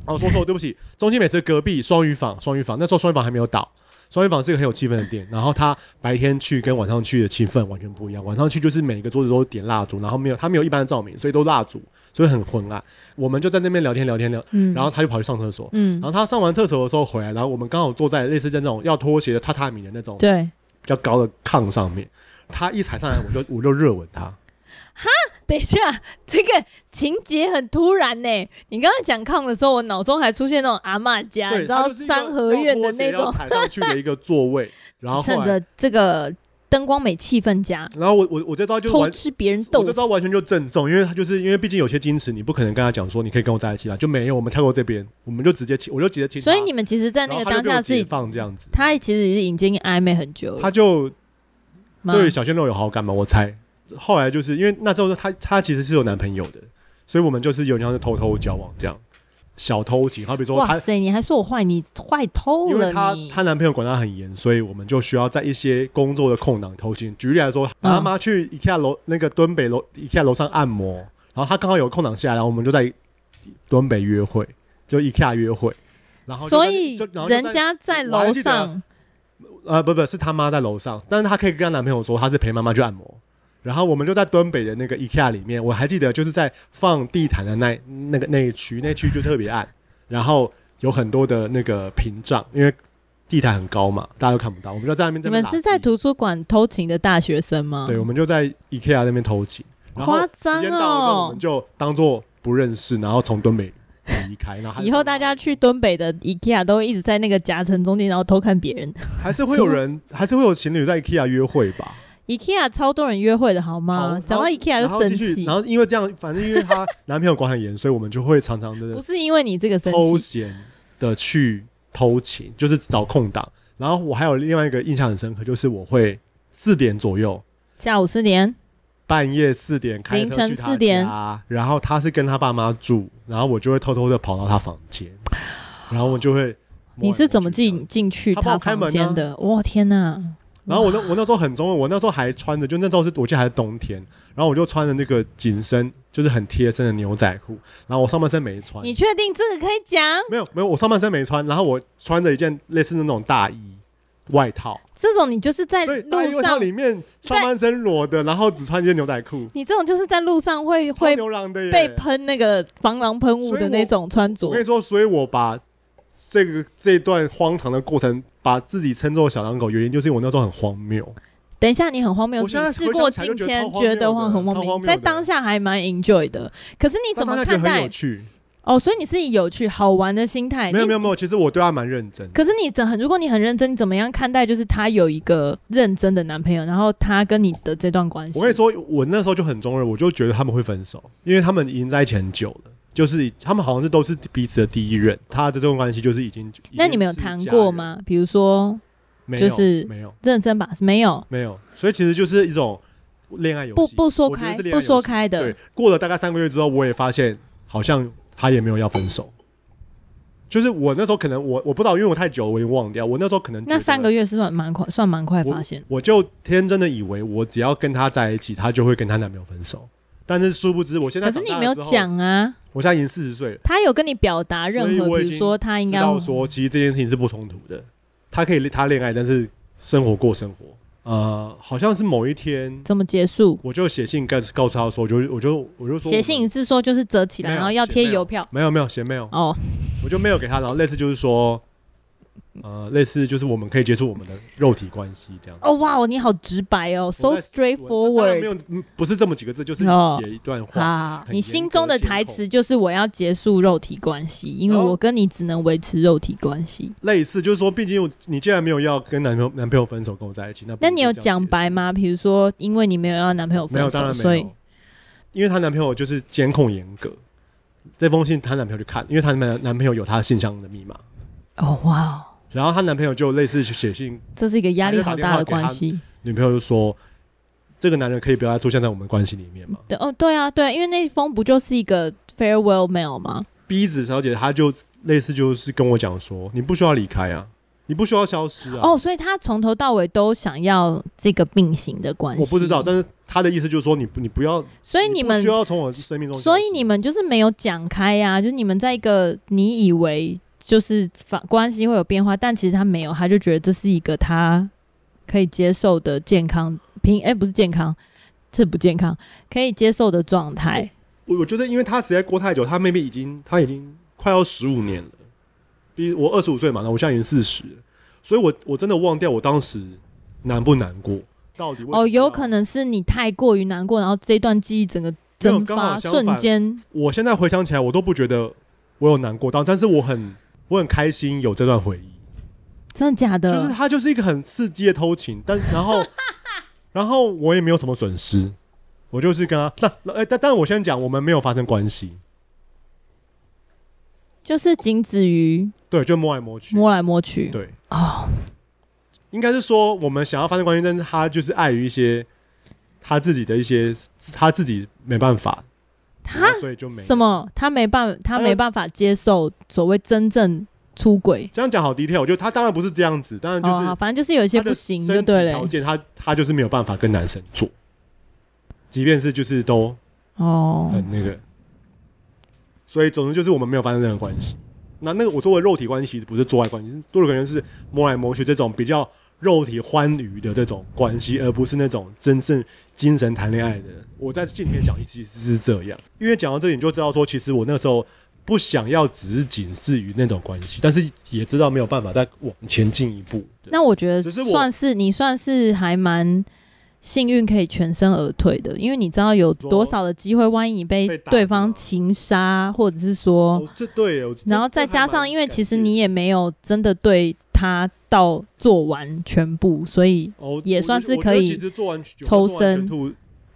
哦说错，对不起，中西美食隔壁双鱼坊，双鱼坊那时候双鱼坊还没有倒。双人房是一个很有气氛的店，然后他白天去跟晚上去的气氛完全不一样。晚上去就是每个桌子都点蜡烛，然后没有他没有一般的照明，所以都蜡烛，所以很昏暗。我们就在那边聊天聊天聊，嗯，然后他就跑去上厕所，嗯，然后他上完厕所的时候回来，然后我们刚好坐在类似像那种要脱鞋的榻榻米的那种对比较高的炕上面，他一踩上来我就我就热吻他。哈，等一下，这个情节很突然呢。你刚刚讲炕的时候，我脑中还出现那种阿嬷家，你知道三合院的那种踩上去的一个座位，然后趁着这个灯光美、气氛佳，然后我我我这招就偷吃别人豆腐，我这招完全就正中，因为他就是因为毕竟有些矜持，你不可能跟他讲说你可以跟我在一起啦，就没有，我们跳过这边，我们就直接亲，我就直接亲。所以你们其实，在那个当下是放这样子，他其实已经暧昧很久了，他就对小鲜肉有好感吗？我猜。后来就是因为那时候她她其实是有男朋友的，所以我们就是有点像是偷偷交往这样，小偷情。好比说，哇塞，你还说我坏，你坏透了。因为她她男朋友管她很严，所以我们就需要在一些工作的空档偷情。举例来说，妈妈去 IKEA 楼那个敦北楼 IKEA 楼上按摩，然后她刚好有空档下来，然后我们就在敦北约会，就 IKEA 约会。然后所以人家在楼上，呃，不不，是她妈在楼上，但是她可以跟她男朋友说，她是陪妈妈去按摩。然后我们就在敦北的那个 IKEA 里面，我还记得就是在放地毯的那那个那一区，那区就特别暗，然后有很多的那个屏障，因为地毯很高嘛，大家都看不到。我们就在那边。你们是在图书馆偷情的大学生吗？对，我们就在 IKEA 那边偷情。然后夸张时间到的时候，我哦们！就当做不认识，然后从敦北离开。然后以后大家去敦北的 IKEA 都会一直在那个夹层中间，然后偷看别人。还是会有人，还是会有情侣在 IKEA 约会吧？IKEA 超多人约会的好吗？讲到 IKEA 就生气然，后因为这样，反正因为她 男朋友管很严，所以我们就会常常的不的是因为你这个生偷气，闲的去偷情，就是找空档。然后我还有另外一个印象很深刻，就是我会四点左右，下午四点，半夜四点开凌晨车去他4点家，然后他是跟他爸妈住，然后我就会偷偷的跑到他房间，然后我就会。你是怎么进进去他房间的？我天哪！然后我那我那时候很中二，我那时候还穿着，就那时候是我记得还是冬天，然后我就穿着那个紧身，就是很贴身的牛仔裤，然后我上半身没穿，你确定这个可以讲？没有没有，我上半身没穿，然后我穿着一件类似那种大衣外套，这种你就是在路上，里面上半身裸的，然后只穿一件牛仔裤，你这种就是在路上会会被喷那个防狼喷雾的那种穿着我跟。你说，所以我把这个这段荒唐的过程，把自己称作小狼狗，原因就是因为我那时候很荒谬。等一下，你很荒谬，我现在事过境迁，觉得荒很荒谬，在当下还蛮 enjoy 的。可是你怎么看待很有？趣？哦，所以你是以有趣、好玩的心态。没有没有没有，其实我对他蛮认真。可是你怎很，如果你很认真，你怎么样看待？就是他有一个认真的男朋友，然后他跟你的这段关系。我跟你说，我那时候就很中二，我就觉得他们会分手，因为他们已经在一起很久了，就是他们好像是都是彼此的第一任，他的这种关系就是已经。那你们有谈过吗？比如说没有，就是没有认真吧？没有，没有，所以其实就是一种恋爱游戏，不不说开我觉得是恋爱不说开的对，过了大概三个月之后，我也发现好像他也没有要分手。就是我那时候可能我我不知道，因为我太久，我已经忘掉。我那时候可能那三个月是算蛮快，算蛮快我发现。我就天真的以为我只要跟他在一起，他就会跟他男朋友分手。但是殊不知，我现在可是你没有长大了之后，讲啊，我现在已经四十岁了，他有跟你表达任何，比如说他应知该道说其实这件事情是不冲突的。他可以他恋爱，但是生活过生活。呃，好像是某一天，怎么结束？我就写信告告诉他说，我就我就我就说写信是说就是折起来，然后要贴邮票。没有没有写没有，哦，我就没有给他，然后类似就是说，呃，类似就是我们可以接触我们的肉体关系这样。哦哇，你好直白哦，so straightforward。没有，嗯不是这么几个字，就是哦写一段话。你心中的台词就是我要结束肉体关系，因为我跟你只能维持肉体关系。类似就是说，毕竟你既然没有要跟男朋友男朋友分手，跟我在一起，那那你有？讲白吗？比如说，因为你没有要男朋友分手，所以有。因为她男朋友就是监控严格，这封信她男朋友去看，因为她男男朋友有她的信箱的密码，哦哇哦，然后她男朋友就类似去写信，这是一个压力好大的关系。女朋友就说：“这个男人可以不要再出现在我们关系里面吗对哦，对啊，对，因为那封不就是一个 farewell mail 吗？？” B 子小姐她就类似就是跟我讲说：“你不需要离开啊，你不需要消失啊。”哦，所以她从头到尾都想要这个并行的关系。我不知道，但是她的意思就是说你不你不要，所以你们需要从我生命中，所以你们就是没有讲开呀、就是你们在一个你以为就是反关系会有变化，但其实他没有，他就觉得这是一个他可以接受的健康平，哎、不是健康，这不健康，可以接受的状态。我我觉得，因为他实在过太久，他 maybe 已经他已经快要十五年了。比我二十五岁嘛，那我现在已经四十，所以我我真的忘掉我当时难不难过，到底哦，有可能是你太过于难过，然后这段记忆整个蒸刚好发，瞬间我现在回想起来，我都不觉得我有难过到，但是我很我很开心有这段回忆。真的假的？就是他就是一个很刺激的偷情，但然后 然后我也没有什么损失，我就是跟他那哎，但但我先讲，我们没有发生关系，就是仅止于对，就摸来摸去，摸来摸去。对，哦，应该是说我们想要发生关系，但是他就是碍于一些他自己的一些他自己没办法，然他所以就没什么？他没办，他他没办法接受所谓真正出轨。这样讲好 detail，我觉得他当然不是这样子，当然就是反正就是有一些不行，就对了。条件他他就是没有办法跟男生做，即便是就是都哦，很那个，所以总之就是我们没有发生任何关系。那那个我说的肉体关系，不是做爱关系，多的可能是摸来摸去这种比较肉体欢愉的这种关系，而不是那种真正精神谈恋爱的。我在信里面讲，其实是这样。因为讲到这里，你就知道说，其实我那时候不想要只是仅止于那种关系，但是也知道没有办法再往前进一步。那我觉得算是你算是还蛮幸运可以全身而退的，因为你知道有多少的机会，万一你被对方情杀，或者是说，哦、这对，然后再加上，因为其实你也没有真的对他到做完全部，所以也算是可以抽身。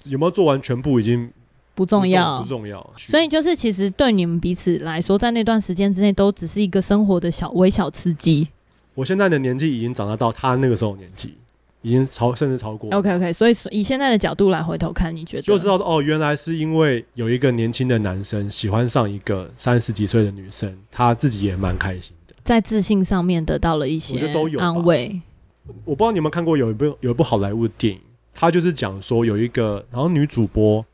有没有做完全部已经不重要，不重要。所以就是其实对你们彼此来说，在那段时间之内，都只是一个生活的小微小刺激。我现在的年纪已经长大到他那个时候年纪。已经超甚至超过。OK OK，所以以现在的角度来回头看，你觉得就知道哦，原来是因为有一个年轻的男生喜欢上一个三十几岁的女生，他自己也蛮开心的，在自信上面得到了一些安慰。我不知道你们看过有一部有一部好莱坞的电影，它就是讲说有一个，然后女主播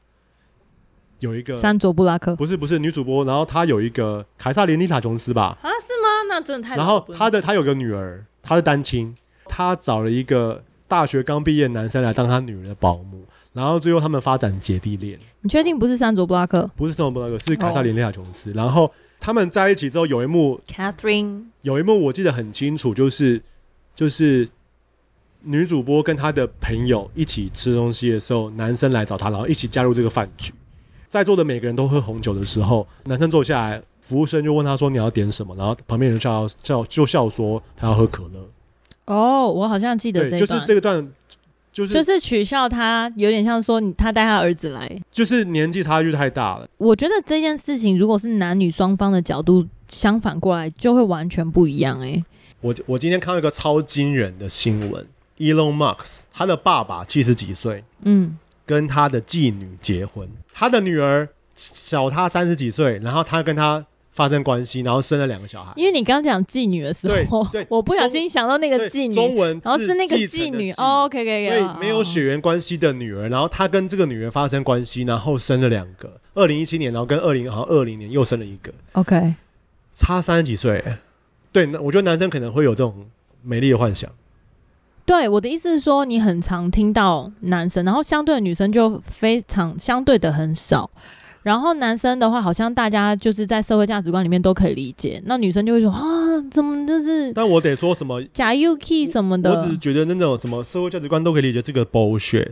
有一个山卓布拉克，不是不是女主播，然后她有一个凯撒琳丽塔琼斯吧？啊，是吗？那真的太……然后她的她有个女儿，她是单亲，她找了一个。大学刚毕业男生来当她女儿的保姆，然后最后他们发展姐弟恋。你确定不是山卓布拉克？不是山卓布拉克，是凯撒琳·丽塔琼斯。然后他们在一起之后，有一幕，Catherine，有一幕我记得很清楚，就是就是女主播跟她的朋友一起吃东西的时候，男生来找她，然后一起加入这个饭局。在座的每个人都喝红酒的时候，男生坐下来，服务生就问他说：“你要点什么？”然后旁边人笑笑就笑说：“他要喝可乐。”哦，oh, 我好像记得这段，就是这个段，就是就是取笑他，有点像说你他带他儿子来，就是年纪差距太大了。我觉得这件事情如果是男女双方的角度相反过来，就会完全不一样哎、欸。我我今天看到一个超惊人的新闻，Elon Musk 他的爸爸七十几岁，嗯，跟他的继女结婚，他的女儿小他三十几岁，然后他跟他。发生关系，然后生了两个小孩。因为你刚讲妓女的时候，我不小心想到那个妓女，中文，然后是那个妓女。哦，OK OK，所以没有血缘关系的女儿，然后她跟这个女儿发生关系，然后生了两个。二零一七年，然后跟二零好像二零年又生了一个。OK，差三十几岁。对，我觉得男生可能会有这种美丽的幻想。对，我的意思是说，你很常听到男生，然后相对的女生就非常相对的很少。然后男生的话，好像大家就是在社会价值观里面都可以理解。那女生就会说啊，怎么就是？但我得说什么假 UK 什么的。我只是觉得那种什么社会价值观都可以理解这个 bullshit。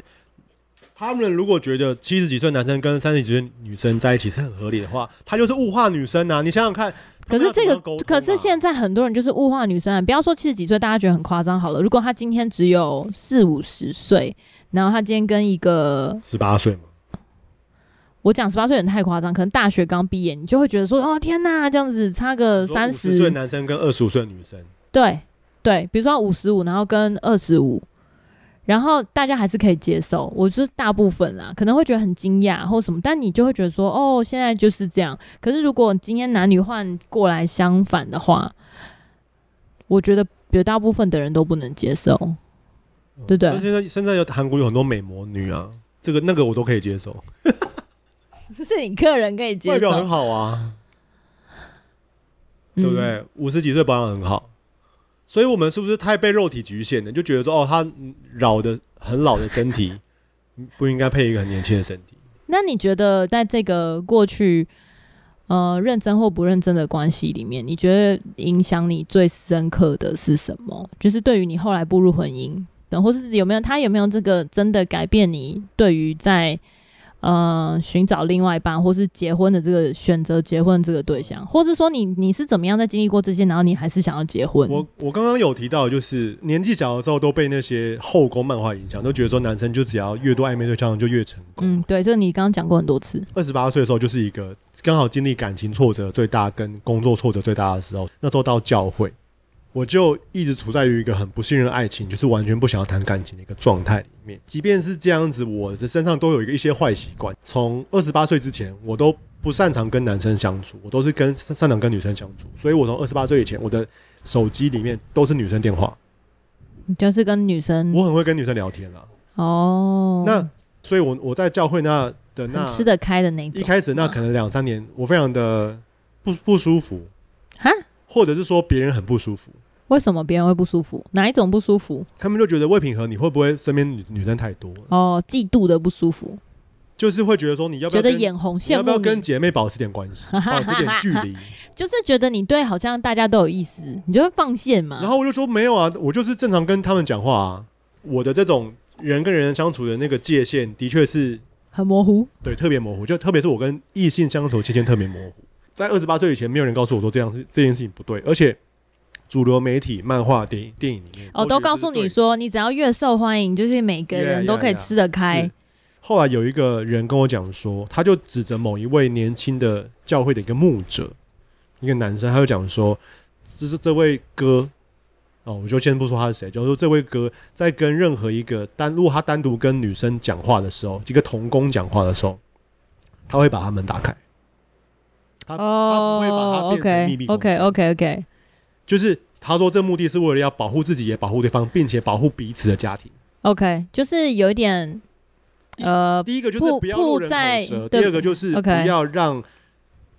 他们如果觉得七十几岁男生跟三十几岁女生在一起是很合理的话，他就是物化女生啊！你想想看。可是这个，可是现在很多人就是物化女生啊！不要说七十几岁，大家觉得很夸张好了。如果他今天只有四五十岁，然后他今天跟一个十八岁嘛。我讲十八岁有点太夸张，可能大学刚毕业，你就会觉得说，哦天呐，这样子差个三十岁男生跟二十五岁女生，对对，比如说五十五，然后跟二十五，然后大家还是可以接受。我是大部分啦，可能会觉得很惊讶或什么，但你就会觉得说，哦，现在就是这样。可是如果今天男女换过来相反的话，我觉得绝大部分的人都不能接受，嗯、对不对？现在现在有韩国有很多美魔女啊，这个那个我都可以接受。这 是你个人可以接受，外表很好啊，嗯、对不对？五十几岁保养很好，所以我们是不是太被肉体局限了？就觉得说，哦，他老的很老的身体 不应该配一个很年轻的身体。那你觉得，在这个过去，呃，认真或不认真的关系里面，你觉得影响你最深刻的是什么？就是对于你后来步入婚姻，等或是有没有他有没有这个真的改变你对于在呃，寻找另外一半，或是结婚的这个选择结婚这个对象，或是说你你是怎么样在经历过这些，然后你还是想要结婚？我我刚刚有提到，就是年纪小的时候都被那些后宫漫画影响，都觉得说男生就只要越多暧昧对象就越成功。嗯，对，这个你刚刚讲过很多次。二十八岁的时候就是一个刚好经历感情挫折最大跟工作挫折最大的时候，那时候到教会。我就一直处在于一个很不信任爱情，就是完全不想要谈感情的一个状态里面。即便是这样子，我的身上都有一个一些坏习惯。从二十八岁之前，我都不擅长跟男生相处，我都是跟擅长跟女生相处。所以我从二十八岁以前，我的手机里面都是女生电话。你就是跟女生，我很会跟女生聊天了。哦，那所以我，我我在教会那的那吃得开的那种，一开始那可能两三年，我非常的不不舒服，哈，或者是说别人很不舒服。为什么别人会不舒服？哪一种不舒服？他们就觉得魏品和你会不会身边女女生太多哦，嫉妒的不舒服，就是会觉得说你要不要觉得眼红，羡慕你，要不要跟姐妹保持点关系，保持点距离，就是觉得你对好像大家都有意思，你就会放线嘛。然后我就说没有啊，我就是正常跟他们讲话啊。我的这种人跟人相处的那个界限，的确是很模糊，对，特别模糊。就特别是我跟异性相处的界限特别模糊。在二十八岁以前，没有人告诉我说这样是这件事情不对，而且主流媒体、漫画、电影、电影里面，哦，都告诉你说，你只要越受欢迎，就是每个人都可以吃得开。Yeah, yeah, yeah. 后来有一个人跟我讲说，他就指着某一位年轻的教会的一个牧者，一个男生，他就讲说，这是这位哥。哦，我就先不说他是谁，就是说这位哥在跟任何一个单，如果他单独跟女生讲话的时候，一个童工讲话的时候，他会把他们打开，他、oh, 他不会把它变成秘密。OK OK OK，就是他说这目的是为了要保护自己，也保护对方，并且保护彼此的家庭。OK，就是有一点，呃，第一个就是不要落人口舌，第二个就是不要让、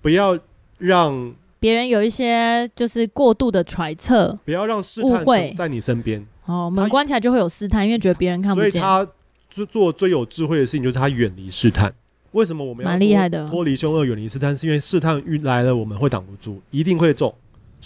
不要让。别人有一些就是过度的揣测，不要让试探在你身边。哦，门关起来就会有试探，因为觉得别人看不见。所以他做做最有智慧的事情，就是他远离试探。为什么我们要蛮厉害的脱离凶恶，远离试探？是因为试探遇来了，我们会挡不住，一定会中，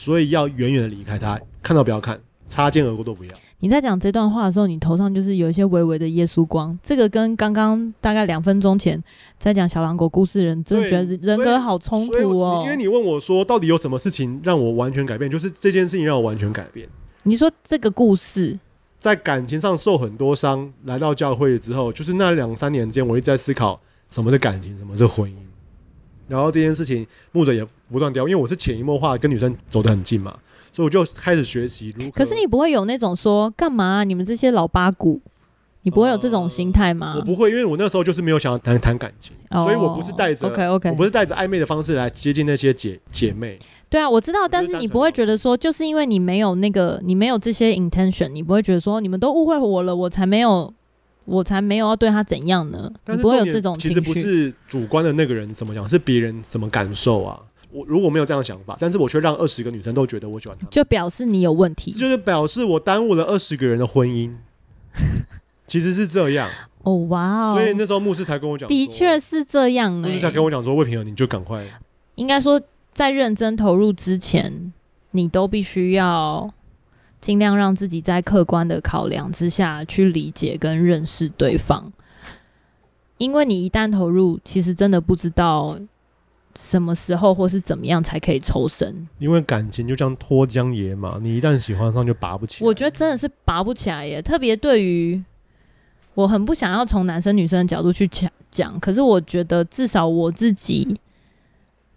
所以要远远的离开他，看到不要看。擦肩而过都不要。你在讲这段话的时候，你头上就是有一些微微的耶稣光。这个跟刚刚大概两分钟前在讲小狼狗故事的人，真的觉得人格好冲突哦。因为你问我说，到底有什么事情让我完全改变？就是这件事情让我完全改变。你说这个故事，在感情上受很多伤，来到教会之后，就是那两三年间，我一直在思考什么是感情，什么是婚姻。然后这件事情，牧者也不断聊，因为我是潜移默化跟女生走得很近嘛。所以我就开始学习如何。可是你不会有那种说干嘛、啊？你们这些老八股，你不会有这种心态吗、呃？我不会，因为我那时候就是没有想要谈谈感情、哦，所以我不是带着 OK OK，我不是带着暧昧的方式来接近那些姐姐妹。对啊，我知道，但是你不会觉得说，就是因为你没有那个，你没有这些 intention，你不会觉得说，你们都误会我了，我才没有，我才没有要对他怎样呢？你不会有这种情绪。其实不是主观的那个人怎么讲，是别人怎么感受啊？我如果没有这样的想法，但是我却让二十个女生都觉得我喜欢他，就表示你有问题，就是表示我耽误了二十个人的婚姻。其实是这样哦，哇哦！所以那时候牧师才跟我讲，的确是这样、欸。牧师才跟我讲说，魏平儿，你就赶快。应该说，在认真投入之前，你都必须要尽量让自己在客观的考量之下去理解跟认识对方，因为你一旦投入，其实真的不知道。什么时候或是怎么样才可以抽身？因为感情就像脱缰野马，你一旦喜欢上就拔不起来。我觉得真的是拔不起来耶，特别对于我很不想要从男生女生的角度去讲讲，可是我觉得至少我自己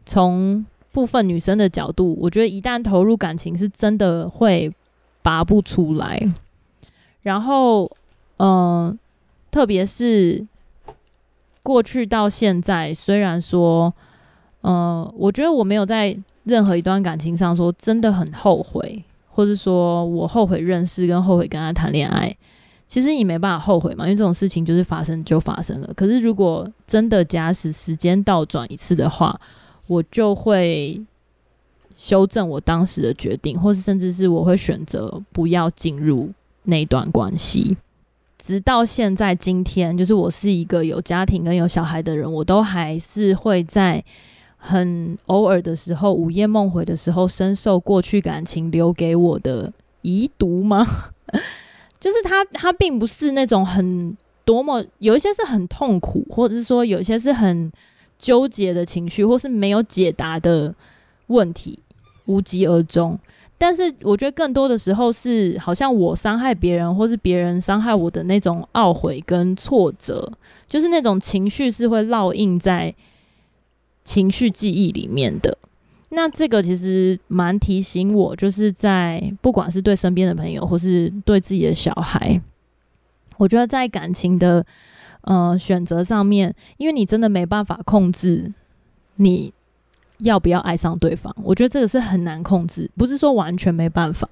从部分女生的角度，我觉得一旦投入感情是真的会拔不出来。然后，嗯、特别是过去到现在，虽然说。嗯、呃，我觉得我没有在任何一段感情上说真的很后悔，或者说我后悔认识跟后悔跟他谈恋爱。其实你没办法后悔嘛，因为这种事情就是发生就发生了。可是如果真的假使时间倒转一次的话，我就会修正我当时的决定，或是甚至是我会选择不要进入那段关系。直到现在今天，就是我是一个有家庭跟有小孩的人，我都还是会在。很偶尔的时候，午夜梦回的时候，深受过去感情留给我的遗毒吗？就是他，他并不是那种很多么，有一些是很痛苦，或者是说有一些是很纠结的情绪，或是没有解答的问题，无疾而终。但是我觉得更多的时候是，好像我伤害别人，或是别人伤害我的那种懊悔跟挫折，就是那种情绪是会烙印在。情绪记忆里面的，那这个其实蛮提醒我，就是在不管是对身边的朋友，或是对自己的小孩，我觉得在感情的呃选择上面，因为你真的没办法控制你要不要爱上对方，我觉得这个是很难控制，不是说完全没办法，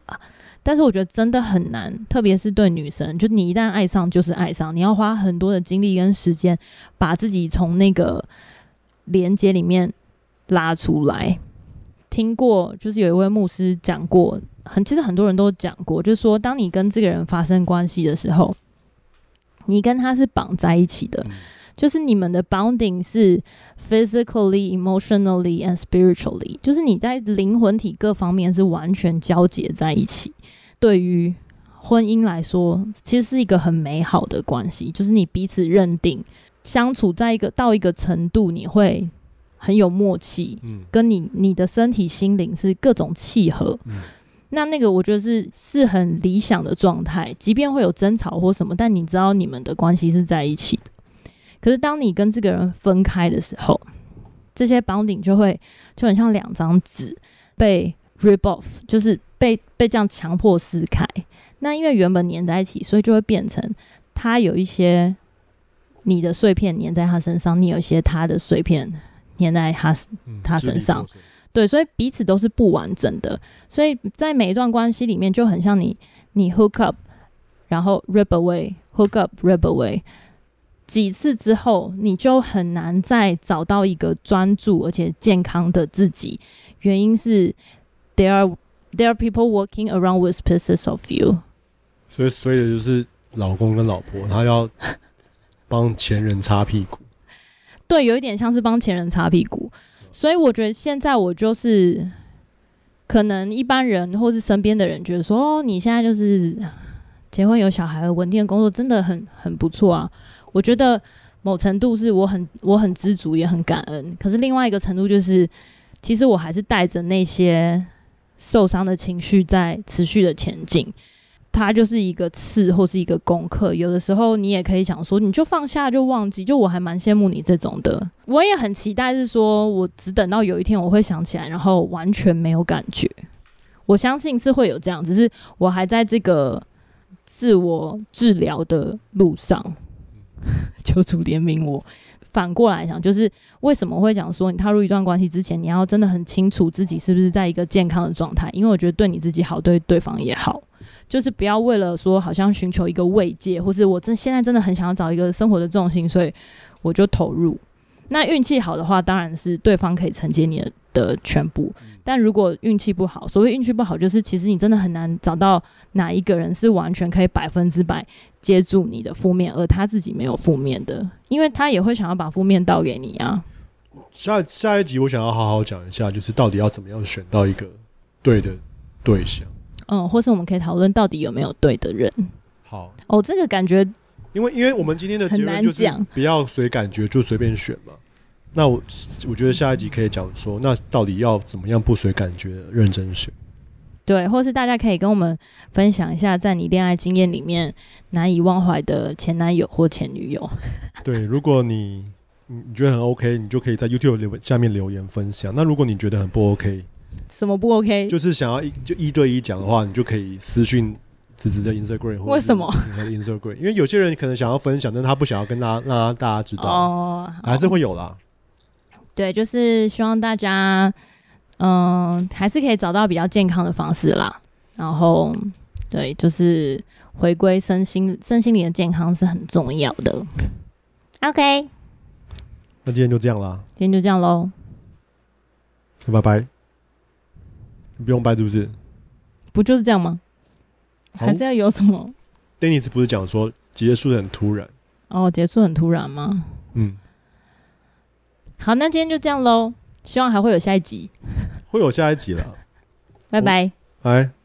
但是我觉得真的很难，特别是对女生，就你一旦爱上就是爱上，你要花很多的精力跟时间把自己从那个。连接里面拉出来，听过就是有一位牧师讲过，很其实很多人都讲过，就是说，当你跟这个人发生关系的时候，你跟他是绑在一起的，就是你们的 bonding 是 physically, emotionally and spiritually，就是你在灵魂体各方面是完全交结在一起。对于婚姻来说，其实是一个很美好的关系，就是你彼此认定，相处在一个到一个程度，你会很有默契，嗯，跟你你的身体心灵是各种契合，嗯，那那个我觉得是是很理想的状态，即便会有争吵或什么，但你知道你们的关系是在一起的。可是当你跟这个人分开的时候，这些 bonding 就会就很像两张纸被 rip off，就是被被这样强迫撕开。那因为原本粘在一起，所以就会变成他有一些你的碎片粘在他身上，你有一些他的碎片粘在他、嗯、他身上。对，所以彼此都是不完整的。所以在每一段关系里面，就很像你你 hook up，然后 rip away，hook up，rip away。几次之后，你就很难再找到一个专注而且健康的自己。原因是 there are there are people walking around with pieces of you。所以，所以就是老公跟老婆，他要帮前任擦屁股。对，有一点像是帮前任擦屁股。所以，我觉得现在我就是，可能一般人或是身边的人觉得说，哦，你现在就是结婚有小孩，稳定的工作，真的很很不错啊。我觉得某程度是我很我很知足，也很感恩。可是另外一个程度就是，其实我还是带着那些受伤的情绪在持续的前进。它就是一个刺或是一个功课，有的时候你也可以想说，你就放下就忘记。就我还蛮羡慕你这种的，我也很期待是说，我只等到有一天我会想起来，然后完全没有感觉。我相信是会有这样，只是我还在这个自我治疗的路上，求主怜悯我。反过来讲，就是为什么会讲说，你踏入一段关系之前，你要真的很清楚自己是不是在一个健康的状态，因为我觉得对你自己好，对对方也好。就是不要为了说好像寻求一个慰藉，或是我真现在真的很想要找一个生活的重心，所以我就投入。那运气好的话，当然是对方可以承接你的的全部。但如果运气不好，所谓运气不好，就是其实你真的很难找到哪一个人是完全可以百分之百接住你的负面，而他自己没有负面的，因为他也会想要把负面倒给你啊。下下一集我想要好好讲一下，就是到底要怎么样选到一个对的对象。嗯，或是我们可以讨论到底有没有对的人。好哦，这个感觉，因为因为我们今天的结论就是不要随感觉就随便选嘛。那我我觉得下一集可以讲说，那到底要怎么样不随感觉认真选？对，或是大家可以跟我们分享一下，在你恋爱经验里面难以忘怀的前男友或前女友。对，如果你你觉得很 OK，你就可以在 YouTube 留下面留言分享。那如果你觉得很不 OK，什么不 OK？就是想要一就一对一讲的话，你就可以私讯子子的 Instagram。为什么？你的 Instagram？因为有些人可能想要分享，但他不想要跟大家让大家知道哦，还是会有啦。对，就是希望大家，嗯、呃，还是可以找到比较健康的方式啦。然后，对，就是回归身心身心灵的健康是很重要的。OK，那今天就这样啦。今天就这样喽，拜拜。不用拜，是不是？不就是这样吗？还是要有什么？Dennis 不是讲说结束很突然？哦，结束很突然吗？嗯。好，那今天就这样喽。希望还会有下一集。会有下一集了。拜拜。拜。